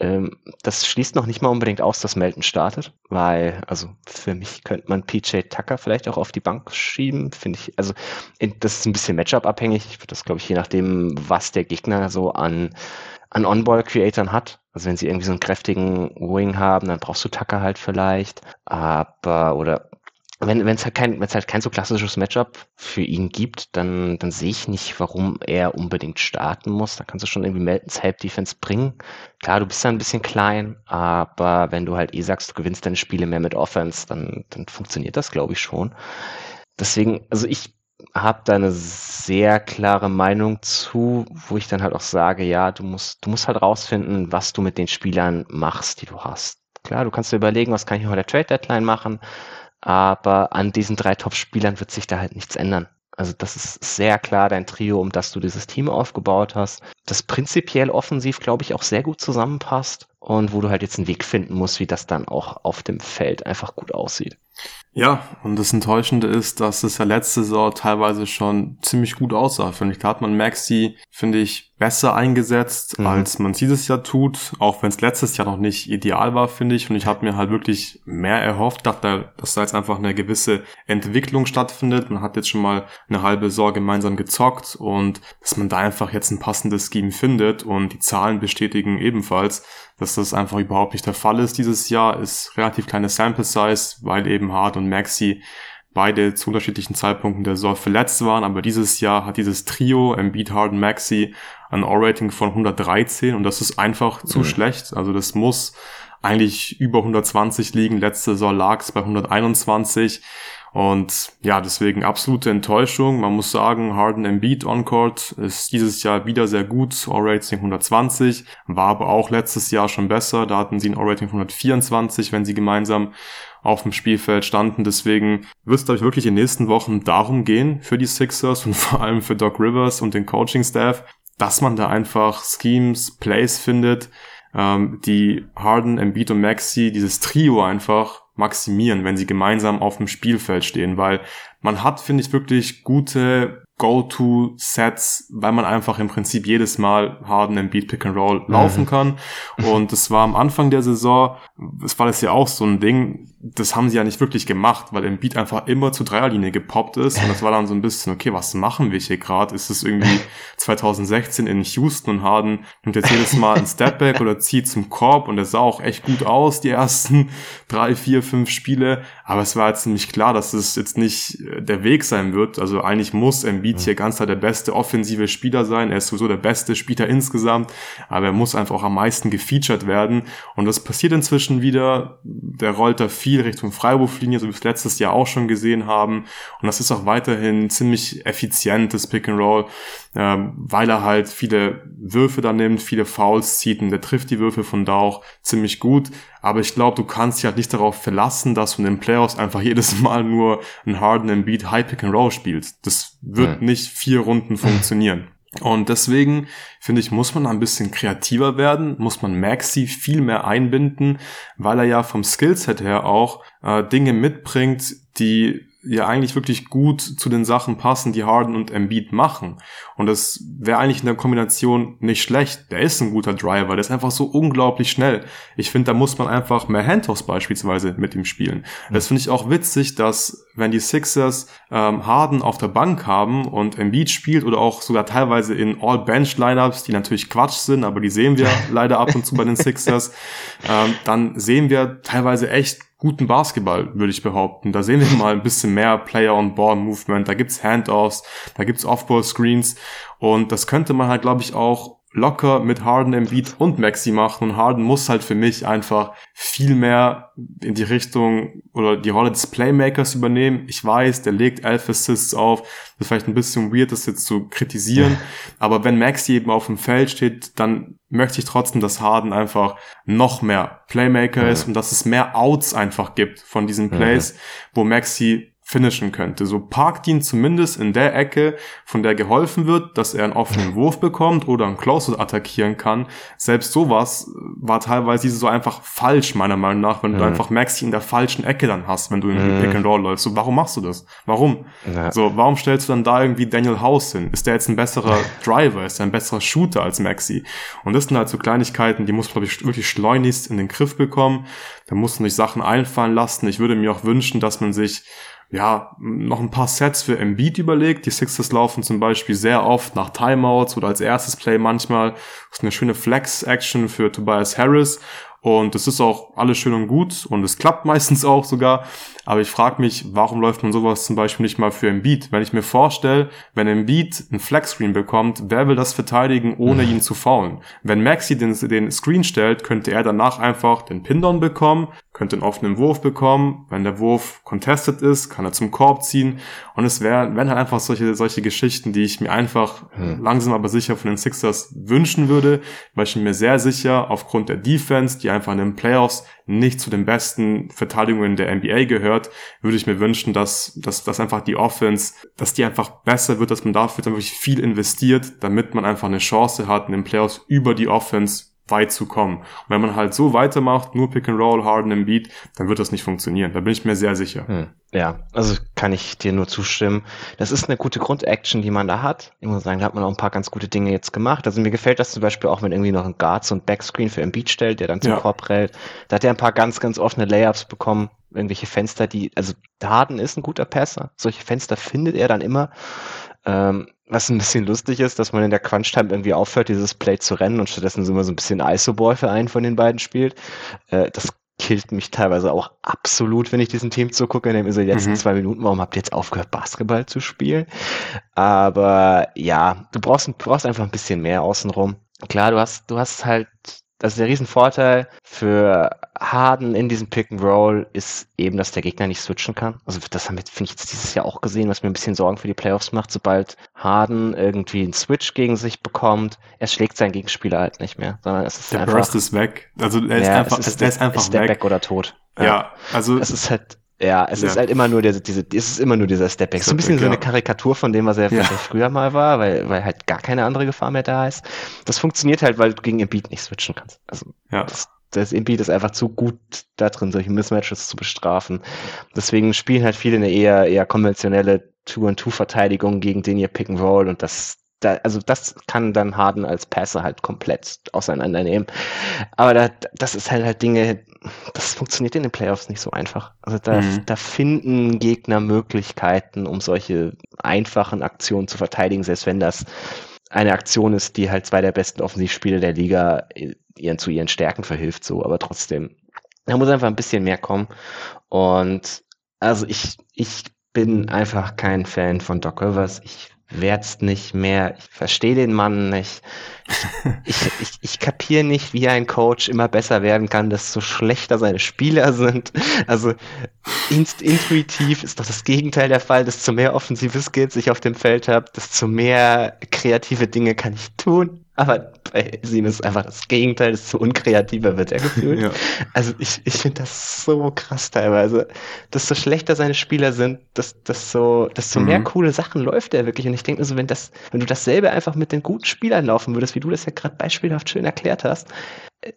Ähm, das schließt noch nicht mal unbedingt aus, dass Melton startet, weil, also für mich könnte man PJ Tucker vielleicht auch auf die Bank schieben, finde ich. Also das ist ein bisschen Matchup-abhängig. Ich würde das, glaube ich, je nachdem, was der Gegner so an an On-Ball-Creatoren hat. Also wenn sie irgendwie so einen kräftigen Wing haben, dann brauchst du Tucker halt vielleicht. Aber, oder wenn es halt kein, wenn es halt kein so klassisches Matchup für ihn gibt, dann, dann sehe ich nicht, warum er unbedingt starten muss. Da kannst du schon irgendwie Meltons Help Defense bringen. Klar, du bist da ein bisschen klein, aber wenn du halt eh sagst, du gewinnst deine Spiele mehr mit Offense, dann, dann funktioniert das, glaube ich, schon. Deswegen, also ich habe da eine sehr klare Meinung zu, wo ich dann halt auch sage, ja, du musst, du musst halt rausfinden, was du mit den Spielern machst, die du hast. Klar, du kannst dir überlegen, was kann ich noch der Trade Deadline machen, aber an diesen drei Top-Spielern wird sich da halt nichts ändern. Also das ist sehr klar dein Trio, um das du dieses Team aufgebaut hast, das prinzipiell offensiv, glaube ich, auch sehr gut zusammenpasst und wo du halt jetzt einen Weg finden musst, wie das dann auch auf dem Feld einfach gut aussieht. Ja, und das Enttäuschende ist, dass es ja letzte Saison teilweise schon ziemlich gut aussah. Finde ich, da hat man Maxi, finde ich, besser eingesetzt, mhm. als man dieses Jahr tut. Auch wenn es letztes Jahr noch nicht ideal war, finde ich. Und ich habe mir halt wirklich mehr erhofft, dachte, dass da jetzt einfach eine gewisse Entwicklung stattfindet. Man hat jetzt schon mal eine halbe Saison gemeinsam gezockt und dass man da einfach jetzt ein passendes Scheme findet und die Zahlen bestätigen ebenfalls, dass das einfach überhaupt nicht der Fall ist dieses Jahr. Ist relativ kleine Sample Size, weil eben Hart und Maxi beide zu unterschiedlichen Zeitpunkten der Saison verletzt waren, aber dieses Jahr hat dieses Trio, Embiid, Harden, Maxi, ein O-Rating von 113 und das ist einfach zu mhm. schlecht. Also das muss eigentlich über 120 liegen. Letzte Saison lag es bei 121. Und ja, deswegen absolute Enttäuschung. Man muss sagen, Harden Embiid On-Court ist dieses Jahr wieder sehr gut. O-Rating 120, war aber auch letztes Jahr schon besser. Da hatten sie ein O-Rating 124, wenn sie gemeinsam auf dem Spielfeld standen. Deswegen wird es, glaube ich, wirklich in den nächsten Wochen darum gehen für die Sixers und vor allem für Doc Rivers und den Coaching-Staff, dass man da einfach Schemes, Plays findet, ähm, die Harden, Embiid und Maxi, dieses Trio einfach maximieren, wenn sie gemeinsam auf dem Spielfeld stehen, weil man hat, finde ich, wirklich gute Go-To-Sets, weil man einfach im Prinzip jedes Mal Harden im Beat Pick and Roll laufen mhm. kann. Und es war am Anfang der Saison, es war das ja auch so ein Ding, das haben sie ja nicht wirklich gemacht, weil im Beat einfach immer zur Dreierlinie gepoppt ist. Und das war dann so ein bisschen, okay, was machen wir hier gerade? Ist es irgendwie 2016 in Houston und Harden nimmt jetzt jedes Mal ein Stepback oder zieht zum Korb und es sah auch echt gut aus, die ersten drei, vier, fünf Spiele. Aber es war jetzt ziemlich klar, dass es jetzt nicht der Weg sein wird. Also eigentlich muss Embiid hier ganz klar der beste offensive Spieler sein. Er ist sowieso der beste Spieler insgesamt, aber er muss einfach auch am meisten gefeatured werden. Und das passiert inzwischen wieder. Der rollt da viel Richtung Freiwurflinie, so wie wir es letztes Jahr auch schon gesehen haben. Und das ist auch weiterhin ziemlich effizientes Pick and Roll, äh, weil er halt viele Würfe da nimmt, viele Fouls zieht und der trifft die Würfe von da auch ziemlich gut. Aber ich glaube, du kannst dich halt nicht darauf verlassen, dass du in den Playoffs einfach jedes Mal nur einen Harden Embiid High Pick and Roll spielst. Das wird mhm. nicht vier Runden funktionieren. Und deswegen finde ich, muss man ein bisschen kreativer werden, muss man Maxi viel mehr einbinden, weil er ja vom Skillset her auch äh, Dinge mitbringt, die ja eigentlich wirklich gut zu den Sachen passen, die Harden und Embiid machen. Und das wäre eigentlich in der Kombination nicht schlecht. Der ist ein guter Driver, der ist einfach so unglaublich schnell. Ich finde, da muss man einfach mehr Handtoss beispielsweise mit ihm spielen. Das finde ich auch witzig, dass wenn die Sixers ähm, Harden auf der Bank haben und Embiid spielt oder auch sogar teilweise in All-Bench-Lineups, die natürlich Quatsch sind, aber die sehen wir leider ab und zu bei den Sixers, ähm, dann sehen wir teilweise echt guten Basketball, würde ich behaupten. Da sehen wir mal ein bisschen mehr Player-on-Ball-Movement, da gibt's Handoffs, da gibt's Off-Ball-Screens und das könnte man halt, glaube ich, auch locker mit Harden im Beat und Maxi machen und Harden muss halt für mich einfach viel mehr in die Richtung oder die Rolle des Playmakers übernehmen. Ich weiß, der legt elf Assists auf. Das ist vielleicht ein bisschen weird, das jetzt zu kritisieren. Aber wenn Maxi eben auf dem Feld steht, dann möchte ich trotzdem, dass Harden einfach noch mehr Playmaker ist und dass es mehr Outs einfach gibt von diesen Plays, wo Maxi finishen könnte. So parkt ihn zumindest in der Ecke, von der geholfen wird, dass er einen offenen Wurf bekommt oder einen Closeout attackieren kann. Selbst sowas war teilweise so einfach falsch, meiner Meinung nach, wenn mhm. du einfach Maxi in der falschen Ecke dann hast, wenn du in mhm. Pick and Roll läufst. So, warum machst du das? Warum? Ja. So, warum stellst du dann da irgendwie Daniel House hin? Ist der jetzt ein besserer Driver? Ist er ein besserer Shooter als Maxi? Und das sind halt so Kleinigkeiten, die muss, ich, wirklich schleunigst in den Griff bekommen. Da muss man sich Sachen einfallen lassen. Ich würde mir auch wünschen, dass man sich ja, noch ein paar Sets für Embiid überlegt. Die Sixers laufen zum Beispiel sehr oft nach Timeouts oder als erstes Play manchmal. Das ist eine schöne Flex-Action für Tobias Harris. Und das ist auch alles schön und gut und es klappt meistens auch sogar. Aber ich frage mich, warum läuft man sowas zum Beispiel nicht mal für Embiid? Wenn ich mir vorstelle, wenn Embiid einen Flex-Screen bekommt, wer will das verteidigen, ohne ihn zu faulen? Wenn Maxi den, den Screen stellt, könnte er danach einfach den Pin-Down bekommen, könnte einen offenen Wurf bekommen. Wenn der Wurf contested ist, kann er zum Korb ziehen. Und es wären wären halt einfach solche, solche Geschichten, die ich mir einfach hm. langsam aber sicher von den Sixers wünschen würde, weil ich mir sehr sicher aufgrund der Defense, die einfach in den Playoffs nicht zu den besten Verteidigungen der NBA gehört, würde ich mir wünschen, dass, dass, dass einfach die Offense, dass die einfach besser wird, dass man dafür dann wirklich viel investiert, damit man einfach eine Chance hat, in den Playoffs über die Offense weit zu kommen. Und wenn man halt so weitermacht, nur Pick and Roll, Harden im Beat, dann wird das nicht funktionieren. Da bin ich mir sehr sicher. Hm. Ja, also kann ich dir nur zustimmen. Das ist eine gute Grundaction, die man da hat. Ich muss sagen, da hat man auch ein paar ganz gute Dinge jetzt gemacht. Also mir gefällt das zum Beispiel auch, wenn irgendwie noch ein Guards und Backscreen für Embiid stellt, der dann zum ja. Korb rät. Da hat er ein paar ganz, ganz offene Layups bekommen. Irgendwelche Fenster, die, also Harden ist ein guter Passer. Solche Fenster findet er dann immer. Ähm, was ein bisschen lustig ist, dass man in der Crunch-Time irgendwie aufhört, dieses Play zu rennen und stattdessen so immer so ein bisschen ISO-Ball für einen von den beiden spielt. Äh, das killt mich teilweise auch absolut, wenn ich diesen Team zugucke, in so die letzten mhm. zwei Minuten, warum habt ihr jetzt aufgehört, Basketball zu spielen? Aber ja, du brauchst, du brauchst einfach ein bisschen mehr außenrum. Klar, du hast, du hast halt das ist der Riesenvorteil für Harden in diesem Pick and Roll ist eben, dass der Gegner nicht switchen kann. Also das haben wir, finde ich, jetzt dieses Jahr auch gesehen, was mir ein bisschen Sorgen für die Playoffs macht. Sobald Harden irgendwie einen Switch gegen sich bekommt, er schlägt seinen Gegenspieler halt nicht mehr, sondern es ist der einfach. Der Burst ist weg. Also er ist ja, einfach, ist, der, ist einfach ist weg. der weg oder tot. Ja, ja also es ist halt ja, es ja. ist halt immer nur diese, diese, es ist immer nur dieser Stepback. So ein bisschen so eine Karikatur von dem, was er ja. früher mal war, weil, weil halt gar keine andere Gefahr mehr da ist. Das funktioniert halt, weil du gegen Embiid nicht switchen kannst. Also, ja. das, das Embiid ist einfach zu gut da drin, solche Mismatches zu bestrafen. Deswegen spielen halt viele eine eher, eher konventionelle Two-and-Two-Verteidigung gegen den ihr Pick and Roll und das, da, also das kann dann Harden als Passer halt komplett auseinandernehmen. Aber da, das ist halt halt Dinge, das funktioniert in den Playoffs nicht so einfach. Also da, mhm. da finden Gegner Möglichkeiten, um solche einfachen Aktionen zu verteidigen, selbst wenn das eine Aktion ist, die halt zwei der besten Offensivspieler der Liga ihren zu ihren Stärken verhilft, so, aber trotzdem. Da muss einfach ein bisschen mehr kommen. Und also ich, ich bin einfach kein Fan von Doc Rivers. Ich werd's nicht mehr. Ich verstehe den Mann nicht. Ich, ich, ich, ich kapiere nicht, wie ein Coach immer besser werden kann, desto schlechter seine Spieler sind. Also inst intuitiv ist doch das Gegenteil der Fall. Desto mehr offensive Skills ich auf dem Feld habe, desto mehr kreative Dinge kann ich tun. Aber bei Sin ist einfach das Gegenteil, desto unkreativer wird er gefühlt. ja. Also ich, ich finde das so krass teilweise. Desto schlechter seine Spieler sind, desto, desto mhm. mehr coole Sachen läuft er wirklich. Und ich denke mir so, wenn das, wenn du dasselbe einfach mit den guten Spielern laufen würdest, wie du das ja gerade beispielhaft schön erklärt hast,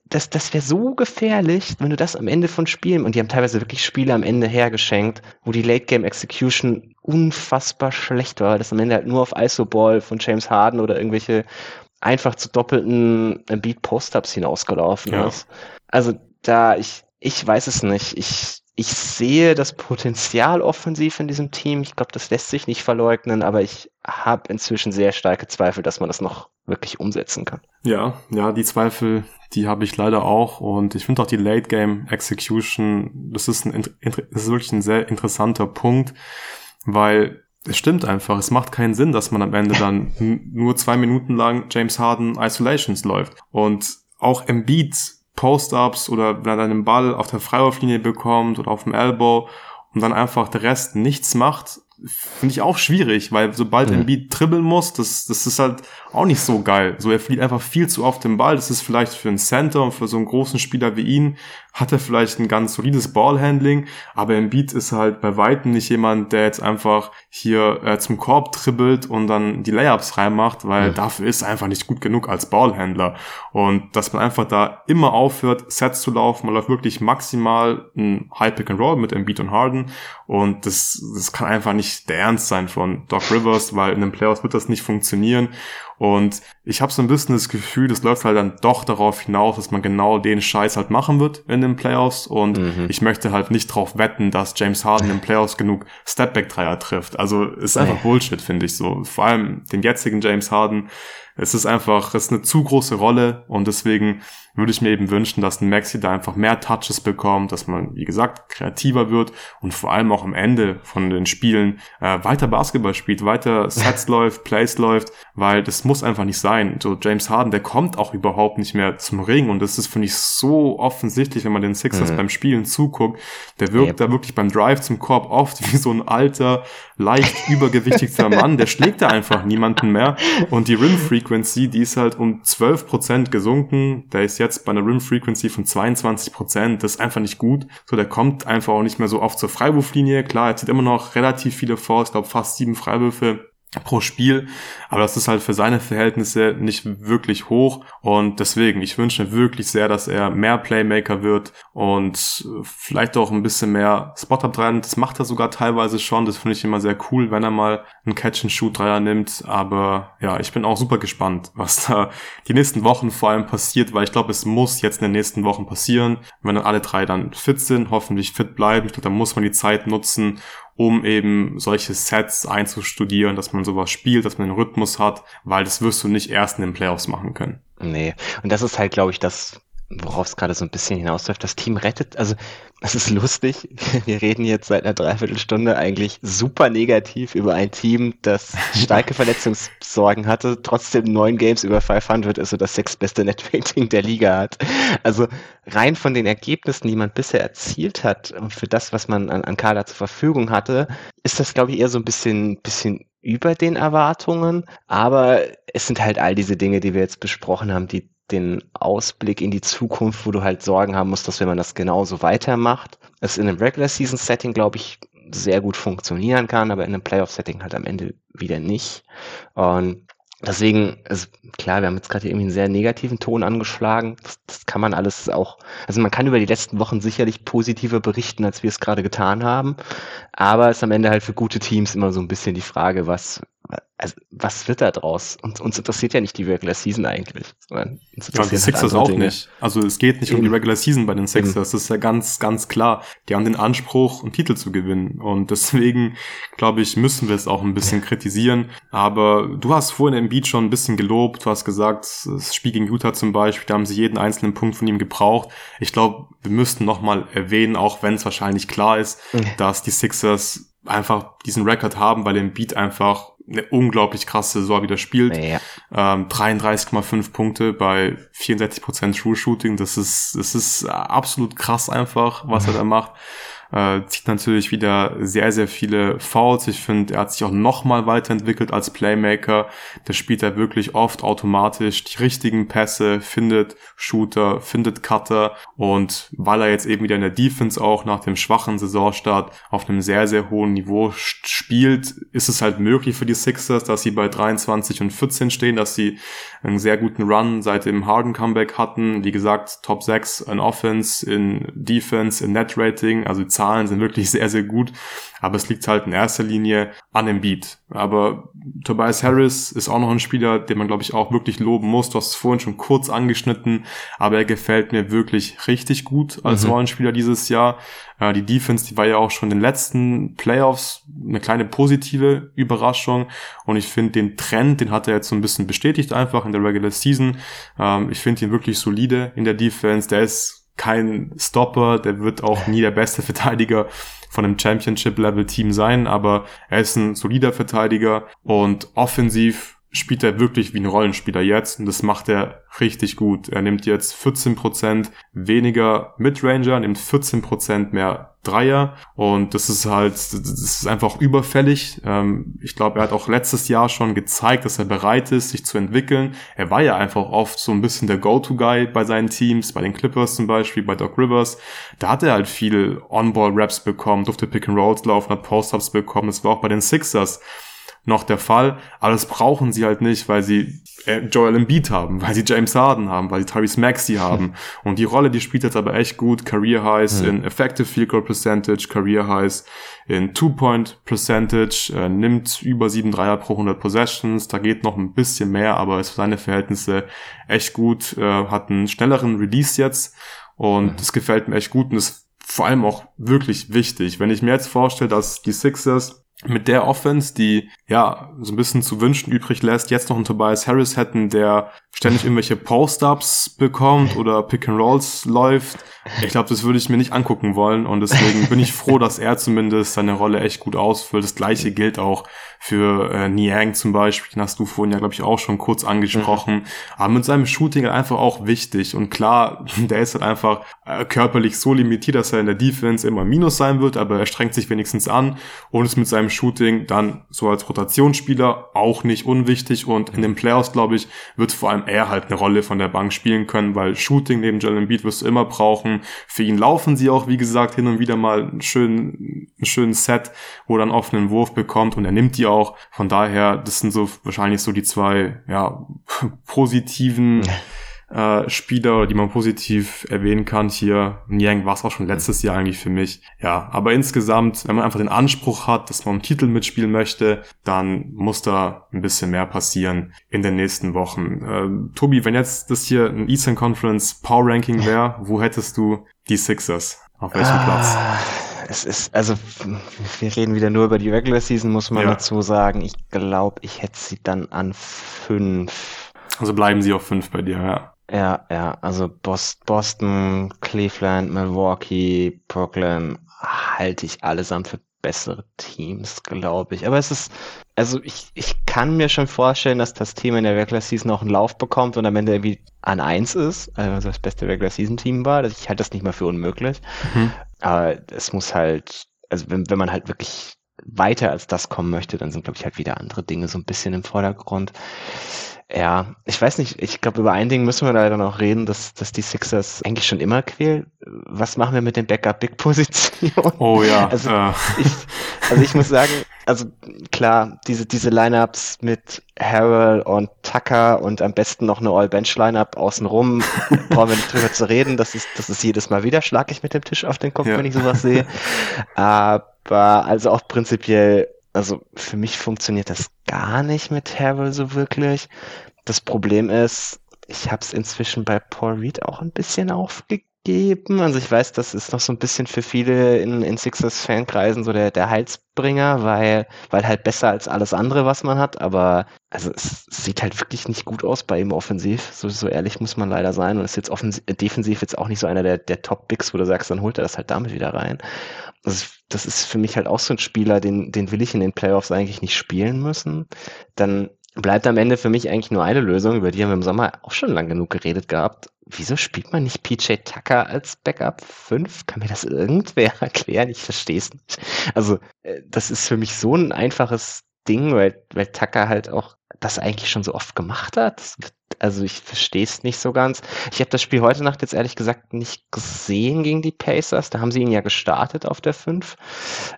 das, das wäre so gefährlich, wenn du das am Ende von Spielen, und die haben teilweise wirklich Spiele am Ende hergeschenkt, wo die Late Game Execution unfassbar schlecht war, das am Ende halt nur auf ISO-Ball von James Harden oder irgendwelche einfach zu doppelten Beat Post-Ups hinausgelaufen ja. ist. Also da, ich, ich weiß es nicht. Ich, ich sehe das Potenzial offensiv in diesem Team. Ich glaube, das lässt sich nicht verleugnen, aber ich habe inzwischen sehr starke Zweifel, dass man das noch wirklich umsetzen kann. Ja, ja, die Zweifel, die habe ich leider auch und ich finde auch die Late Game Execution, das ist ein, das ist wirklich ein sehr interessanter Punkt, weil es stimmt einfach. Es macht keinen Sinn, dass man am Ende dann nur zwei Minuten lang James Harden Isolations läuft. Und auch Embiid Post-Ups oder wenn er dann den Ball auf der Freiwurflinie bekommt oder auf dem Elbow und dann einfach der Rest nichts macht, finde ich auch schwierig, weil sobald mhm. Embiid dribbeln muss, das, das ist halt auch nicht so geil. So, er fliegt einfach viel zu oft den Ball. Das ist vielleicht für einen Center und für so einen großen Spieler wie ihn hat er vielleicht ein ganz solides Ballhandling, aber Embiid ist halt bei weitem nicht jemand, der jetzt einfach hier äh, zum Korb dribbelt und dann die Layups reinmacht, weil ja. dafür ist er einfach nicht gut genug als Ballhändler. Und dass man einfach da immer aufhört, Sets zu laufen, man läuft wirklich maximal ein High Pick and Roll mit Embiid und Harden und das, das kann einfach nicht der Ernst sein von Doc Rivers, weil in den Playoffs wird das nicht funktionieren. Und ich habe so ein bisschen das Gefühl, das läuft halt dann doch darauf hinaus, dass man genau den Scheiß halt machen wird in den Playoffs und mhm. ich möchte halt nicht drauf wetten, dass James Harden in den Playoffs genug Stepback-Dreier trifft. Also ist einfach. Bullshit, finde ich so. Vor allem den jetzigen James Harden es ist einfach, es ist eine zu große Rolle und deswegen würde ich mir eben wünschen, dass ein Maxi da einfach mehr Touches bekommt, dass man, wie gesagt, kreativer wird und vor allem auch am Ende von den Spielen äh, weiter Basketball spielt, weiter Sets läuft, Plays läuft, weil das muss einfach nicht sein. So James Harden, der kommt auch überhaupt nicht mehr zum Ring und das ist, finde ich, so offensichtlich, wenn man den Sixers mhm. beim Spielen zuguckt. Der wirkt yep. da wirklich beim Drive zum Korb oft wie so ein alter, leicht übergewichtigter Mann, der schlägt da einfach niemanden mehr und die Rim Frequency, die ist halt um 12% gesunken, der ist jetzt bei einer Rim Frequency von 22 Prozent. Das ist einfach nicht gut. So, der kommt einfach auch nicht mehr so oft zur Freiwurflinie. Klar, er zieht immer noch relativ viele vor. Ich glaube, fast sieben Freiwürfe pro Spiel, aber das ist halt für seine Verhältnisse nicht wirklich hoch und deswegen, ich wünsche mir wirklich sehr, dass er mehr Playmaker wird und vielleicht auch ein bisschen mehr Spot-Up dran. Das macht er sogar teilweise schon, das finde ich immer sehr cool, wenn er mal einen Catch-and-Shoot-Dreier nimmt, aber ja, ich bin auch super gespannt, was da die nächsten Wochen vor allem passiert, weil ich glaube, es muss jetzt in den nächsten Wochen passieren, wenn dann alle drei dann fit sind, hoffentlich fit bleiben, ich glaube, da muss man die Zeit nutzen, um eben solche Sets einzustudieren, dass man sowas spielt, dass man einen Rhythmus hat, weil das wirst du nicht erst in den Playoffs machen können. Nee, und das ist halt, glaube ich, das, worauf es gerade so ein bisschen hinausläuft. Das Team rettet, also es ist lustig, wir reden jetzt seit einer Dreiviertelstunde eigentlich super negativ über ein Team, das starke Verletzungssorgen hatte, trotzdem neun Games über 500 ist und das sechstbeste Netrating der Liga hat. Also rein von den Ergebnissen, die man bisher erzielt hat, für das, was man an, an Kader zur Verfügung hatte, ist das, glaube ich, eher so ein bisschen, bisschen über den Erwartungen. Aber es sind halt all diese Dinge, die wir jetzt besprochen haben, die den Ausblick in die Zukunft, wo du halt Sorgen haben musst, dass wenn man das genauso weitermacht, es in einem Regular Season Setting, glaube ich, sehr gut funktionieren kann, aber in einem Playoff Setting halt am Ende wieder nicht. Und Deswegen, ist klar, wir haben jetzt gerade irgendwie einen sehr negativen Ton angeschlagen. Das, das, kann man alles auch, also man kann über die letzten Wochen sicherlich positiver berichten, als wir es gerade getan haben. Aber es ist am Ende halt für gute Teams immer so ein bisschen die Frage, was, also, was wird da draus? Uns, uns interessiert ja nicht die Regular Season eigentlich. Sondern uns ja, die halt Sixers halt auch Dinge. nicht. Also es geht nicht Eben. um die Regular Season bei den Sixers. Eben. Das ist ja ganz, ganz klar. Die haben den Anspruch, einen Titel zu gewinnen. Und deswegen, glaube ich, müssen wir es auch ein bisschen kritisieren. Aber du hast vorhin im Beat schon ein bisschen gelobt. Du hast gesagt, das Spiel gegen Utah zum Beispiel, da haben sie jeden einzelnen Punkt von ihm gebraucht. Ich glaube, wir müssten nochmal erwähnen, auch wenn es wahrscheinlich klar ist, dass die Sixers einfach diesen Rekord haben, weil Beat einfach eine unglaublich krasse Saison wieder spielt. Ja. Ähm, 33,5 Punkte bei 64% True Shooting. Das ist, das ist absolut krass einfach, was er da macht äh, zieht natürlich wieder sehr, sehr viele Fouls. Ich finde, er hat sich auch nochmal weiterentwickelt als Playmaker. Der spielt er wirklich oft automatisch die richtigen Pässe, findet Shooter, findet Cutter und weil er jetzt eben wieder in der Defense auch nach dem schwachen Saisonstart auf einem sehr, sehr hohen Niveau spielt, ist es halt möglich für die Sixers, dass sie bei 23 und 14 stehen, dass sie einen sehr guten Run seit dem Harden Comeback hatten. Wie gesagt, Top 6 in Offense, in Defense, in Net Rating, also Zahlen sind wirklich sehr, sehr gut. Aber es liegt halt in erster Linie an dem Beat. Aber Tobias Harris ist auch noch ein Spieler, den man, glaube ich, auch wirklich loben muss. Du hast es vorhin schon kurz angeschnitten, aber er gefällt mir wirklich richtig gut als mhm. Rollenspieler dieses Jahr. Äh, die Defense, die war ja auch schon in den letzten Playoffs eine kleine positive Überraschung. Und ich finde den Trend, den hat er jetzt so ein bisschen bestätigt einfach in der Regular Season. Ähm, ich finde ihn wirklich solide in der Defense. Der ist kein Stopper, der wird auch nie der beste Verteidiger von einem Championship-Level-Team sein, aber er ist ein solider Verteidiger und offensiv spielt er wirklich wie ein Rollenspieler jetzt und das macht er richtig gut. Er nimmt jetzt 14% weniger Midranger, nimmt 14% mehr Dreier und das ist halt, das ist einfach überfällig. Ähm, ich glaube, er hat auch letztes Jahr schon gezeigt, dass er bereit ist, sich zu entwickeln. Er war ja einfach oft so ein bisschen der Go-To-Guy bei seinen Teams, bei den Clippers zum Beispiel, bei Doc Rivers. Da hat er halt viel On-Ball-Raps bekommen, durfte Pick-and-Rolls laufen, hat Post-Ups bekommen. Das war auch bei den Sixers noch der Fall, aber das brauchen sie halt nicht, weil sie äh, Joel Embiid haben, weil sie James Harden haben, weil sie Tyrese Maxey haben. Und die Rolle, die spielt jetzt aber echt gut. Career Highs mhm. in Effective Field Goal Percentage, Career Highs in Two-Point Percentage, äh, nimmt über sieben Dreier pro 100 Possessions. Da geht noch ein bisschen mehr, aber ist für seine Verhältnisse echt gut. Äh, hat einen schnelleren Release jetzt und mhm. das gefällt mir echt gut und ist vor allem auch wirklich wichtig. Wenn ich mir jetzt vorstelle, dass die Sixers mit der Offense, die ja so ein bisschen zu wünschen übrig lässt, jetzt noch einen Tobias Harris hätten, der ständig irgendwelche Post-ups bekommt oder Pick and Rolls läuft. Ich glaube, das würde ich mir nicht angucken wollen und deswegen bin ich froh, dass er zumindest seine Rolle echt gut ausfüllt. Das gleiche gilt auch für äh, Niang zum Beispiel, den hast du vorhin ja, glaube ich, auch schon kurz angesprochen. Mhm. Aber mit seinem Shooting halt einfach auch wichtig und klar, der ist halt einfach äh, körperlich so limitiert, dass er in der Defense immer Minus sein wird, aber er strengt sich wenigstens an und ist mit seinem Shooting dann so als Rotationsspieler auch nicht unwichtig und in den Playoffs, glaube ich, wird vor allem er halt eine Rolle von der Bank spielen können, weil Shooting neben Jalen Beat wirst du immer brauchen. Für ihn laufen sie auch, wie gesagt, hin und wieder mal einen schönen, einen schönen Set, wo er dann offenen Wurf bekommt und er nimmt die auch. Von daher, das sind so wahrscheinlich so die zwei, ja, positiven äh, Spieler, die man positiv erwähnen kann hier. Niang war es auch schon letztes Jahr eigentlich für mich. Ja, aber insgesamt, wenn man einfach den Anspruch hat, dass man einen Titel mitspielen möchte, dann muss da ein bisschen mehr passieren in den nächsten Wochen. Äh, Tobi, wenn jetzt das hier ein Eastern Conference Power Ranking wäre, wo hättest du die Sixers? Auf welchem ah. Platz? es ist, also wir reden wieder nur über die Regular Season, muss man ja. dazu sagen. Ich glaube, ich hätte sie dann an fünf. Also bleiben sie auf fünf bei dir, ja. Ja, ja, also Boston, Cleveland, Milwaukee, Brooklyn halte ich allesamt für bessere Teams, glaube ich. Aber es ist, also ich, ich kann mir schon vorstellen, dass das Team in der Regular Season auch einen Lauf bekommt und am Ende irgendwie an eins ist, also das beste Regular Season Team war. Ich halte das nicht mal für unmöglich. Mhm. Aber es muss halt, also wenn, wenn man halt wirklich weiter als das kommen möchte, dann sind, glaube ich, halt wieder andere Dinge so ein bisschen im Vordergrund. Ja, ich weiß nicht, ich glaube, über ein Ding müssen wir leider noch reden, dass, dass die Sixers eigentlich schon immer quälen. Was machen wir mit den Backup-Big-Positionen? Oh ja. Also, äh. ich, also ich muss sagen, also klar, diese, diese Lineups mit Harrell und Tucker und am besten noch eine All-Bench-Lineup außenrum, brauchen wir nicht drüber zu reden. Das ist, das ist jedes Mal wieder, schlage ich mit dem Tisch auf den Kopf, ja. wenn ich sowas sehe. Aber also auch prinzipiell also für mich funktioniert das gar nicht mit Harrell so wirklich. Das Problem ist, ich habe es inzwischen bei Paul Reed auch ein bisschen aufgegeben. Also ich weiß, das ist noch so ein bisschen für viele in, in Sixers-Fankreisen so der, der Heilsbringer, weil, weil halt besser als alles andere, was man hat. Aber also es sieht halt wirklich nicht gut aus bei ihm offensiv. So, so ehrlich muss man leider sein. Und ist jetzt offensiv, defensiv jetzt auch nicht so einer der, der Top-Bigs, wo du sagst, dann holt er das halt damit wieder rein. Also das ist für mich halt auch so ein Spieler, den, den will ich in den Playoffs eigentlich nicht spielen müssen. Dann bleibt am Ende für mich eigentlich nur eine Lösung, über die haben wir im Sommer auch schon lang genug geredet gehabt. Wieso spielt man nicht PJ Tucker als Backup 5? Kann mir das irgendwer erklären? Ich verstehe es nicht. Also, äh, das ist für mich so ein einfaches Ding, weil, weil Tucker halt auch das eigentlich schon so oft gemacht hat. Also ich verstehe es nicht so ganz. Ich habe das Spiel heute Nacht jetzt ehrlich gesagt nicht gesehen gegen die Pacers. Da haben sie ihn ja gestartet auf der 5.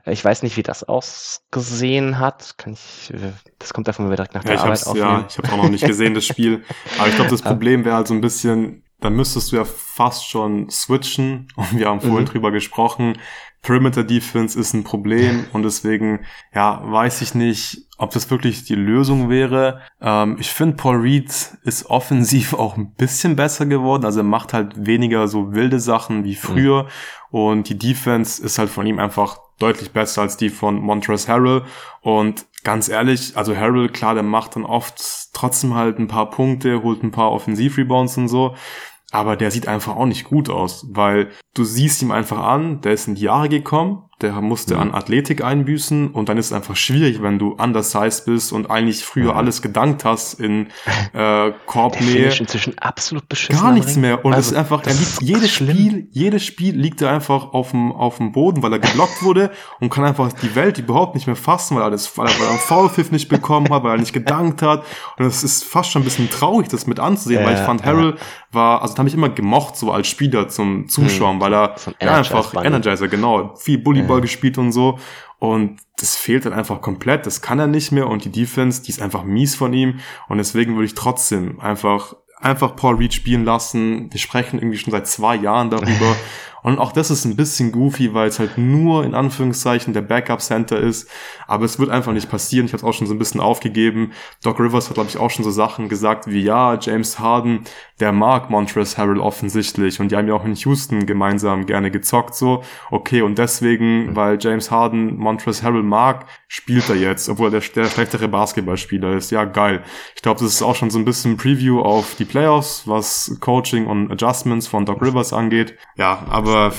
Ich weiß nicht, wie das ausgesehen hat. Kann ich, das kommt davon, wenn wir direkt nach der ja, Arbeit aufnehmen. Ja, ich habe auch noch nicht gesehen, das Spiel. Aber ich glaube, das Problem wäre halt so ein bisschen, da müsstest du ja fast schon switchen. Und wir haben vorhin mhm. drüber gesprochen. Perimeter Defense ist ein Problem und deswegen, ja, weiß ich nicht, ob das wirklich die Lösung wäre. Ähm, ich finde, Paul Reed ist offensiv auch ein bisschen besser geworden. Also er macht halt weniger so wilde Sachen wie früher. Mhm. Und die Defense ist halt von ihm einfach deutlich besser als die von Montrezl Harrell. Und ganz ehrlich, also Harrell, klar, der macht dann oft trotzdem halt ein paar Punkte, holt ein paar Offensivrebounds und so aber der sieht einfach auch nicht gut aus, weil du siehst ihm einfach an, der ist in die Jahre gekommen, der musste mhm. an Athletik einbüßen und dann ist es einfach schwierig, wenn du undersized bist und eigentlich früher mhm. alles gedankt hast in äh, Korbnähe. Der inzwischen absolut beschissen. Gar nichts mehr und also, es ist einfach, er liegt jedes schlimm. Spiel, jedes Spiel liegt er einfach auf dem auf dem Boden, weil er geblockt wurde und kann einfach die Welt überhaupt nicht mehr fassen, weil er das, weil er, weil er einen Foulpfiff nicht bekommen hat, weil er nicht gedankt hat und es ist fast schon ein bisschen traurig, das mit anzusehen, äh, weil ich fand Harrell war, also habe ich immer gemocht so als Spieler zum Zuschauen, mhm. weil er ja, einfach Energizer, genau, viel Bully Smallball gespielt und so. Und das fehlt dann einfach komplett. Das kann er nicht mehr. Und die Defense, die ist einfach mies von ihm. Und deswegen würde ich trotzdem einfach einfach Paul Reed spielen lassen. Wir sprechen irgendwie schon seit zwei Jahren darüber. Und auch das ist ein bisschen goofy, weil es halt nur in Anführungszeichen der Backup-Center ist. Aber es wird einfach nicht passieren. Ich habe es auch schon so ein bisschen aufgegeben. Doc Rivers hat, glaube ich, auch schon so Sachen gesagt wie, ja, James Harden, der mag Montrezl Harrell offensichtlich. Und die haben ja auch in Houston gemeinsam gerne gezockt. So, okay, und deswegen, weil James Harden Montrezl Harrell mag, spielt er jetzt, obwohl er der, der schlechtere Basketballspieler ist. Ja, geil. Ich glaube, das ist auch schon so ein bisschen Preview auf die Playoffs, was Coaching und Adjustments von Doc Rivers angeht. Ja, aber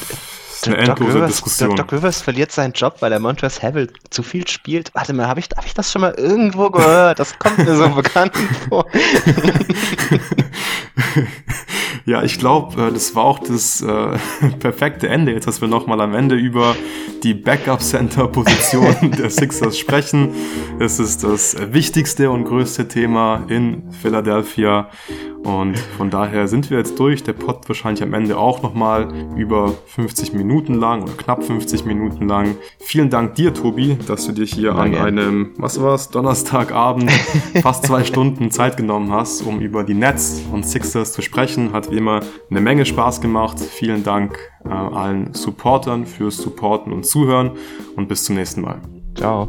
eine endlose Doc Diskussion. Doc, Rivers verliert seinen Job, weil er Montrezl Harrell zu viel spielt. Warte mal, habe ich, hab ich das schon mal irgendwo gehört? Das kommt mir so bekannt vor. ja, ich glaube, äh, das war auch das äh, perfekte Ende, jetzt dass wir nochmal am Ende über die Backup-Center-Position der Sixers sprechen. Es ist das wichtigste und größte Thema in Philadelphia. Und von daher sind wir jetzt durch. Der Pod wahrscheinlich am Ende auch nochmal über 50 Minuten lang oder knapp 50 Minuten lang. Vielen Dank dir, Tobi, dass du dir hier Danke. an einem, was war's, Donnerstagabend fast zwei Stunden Zeit genommen hast, um über die Nets und Sixers zu sprechen. Hat wie immer eine Menge Spaß gemacht. Vielen Dank äh, allen Supportern fürs Supporten und Zuhören und bis zum nächsten Mal. Ciao.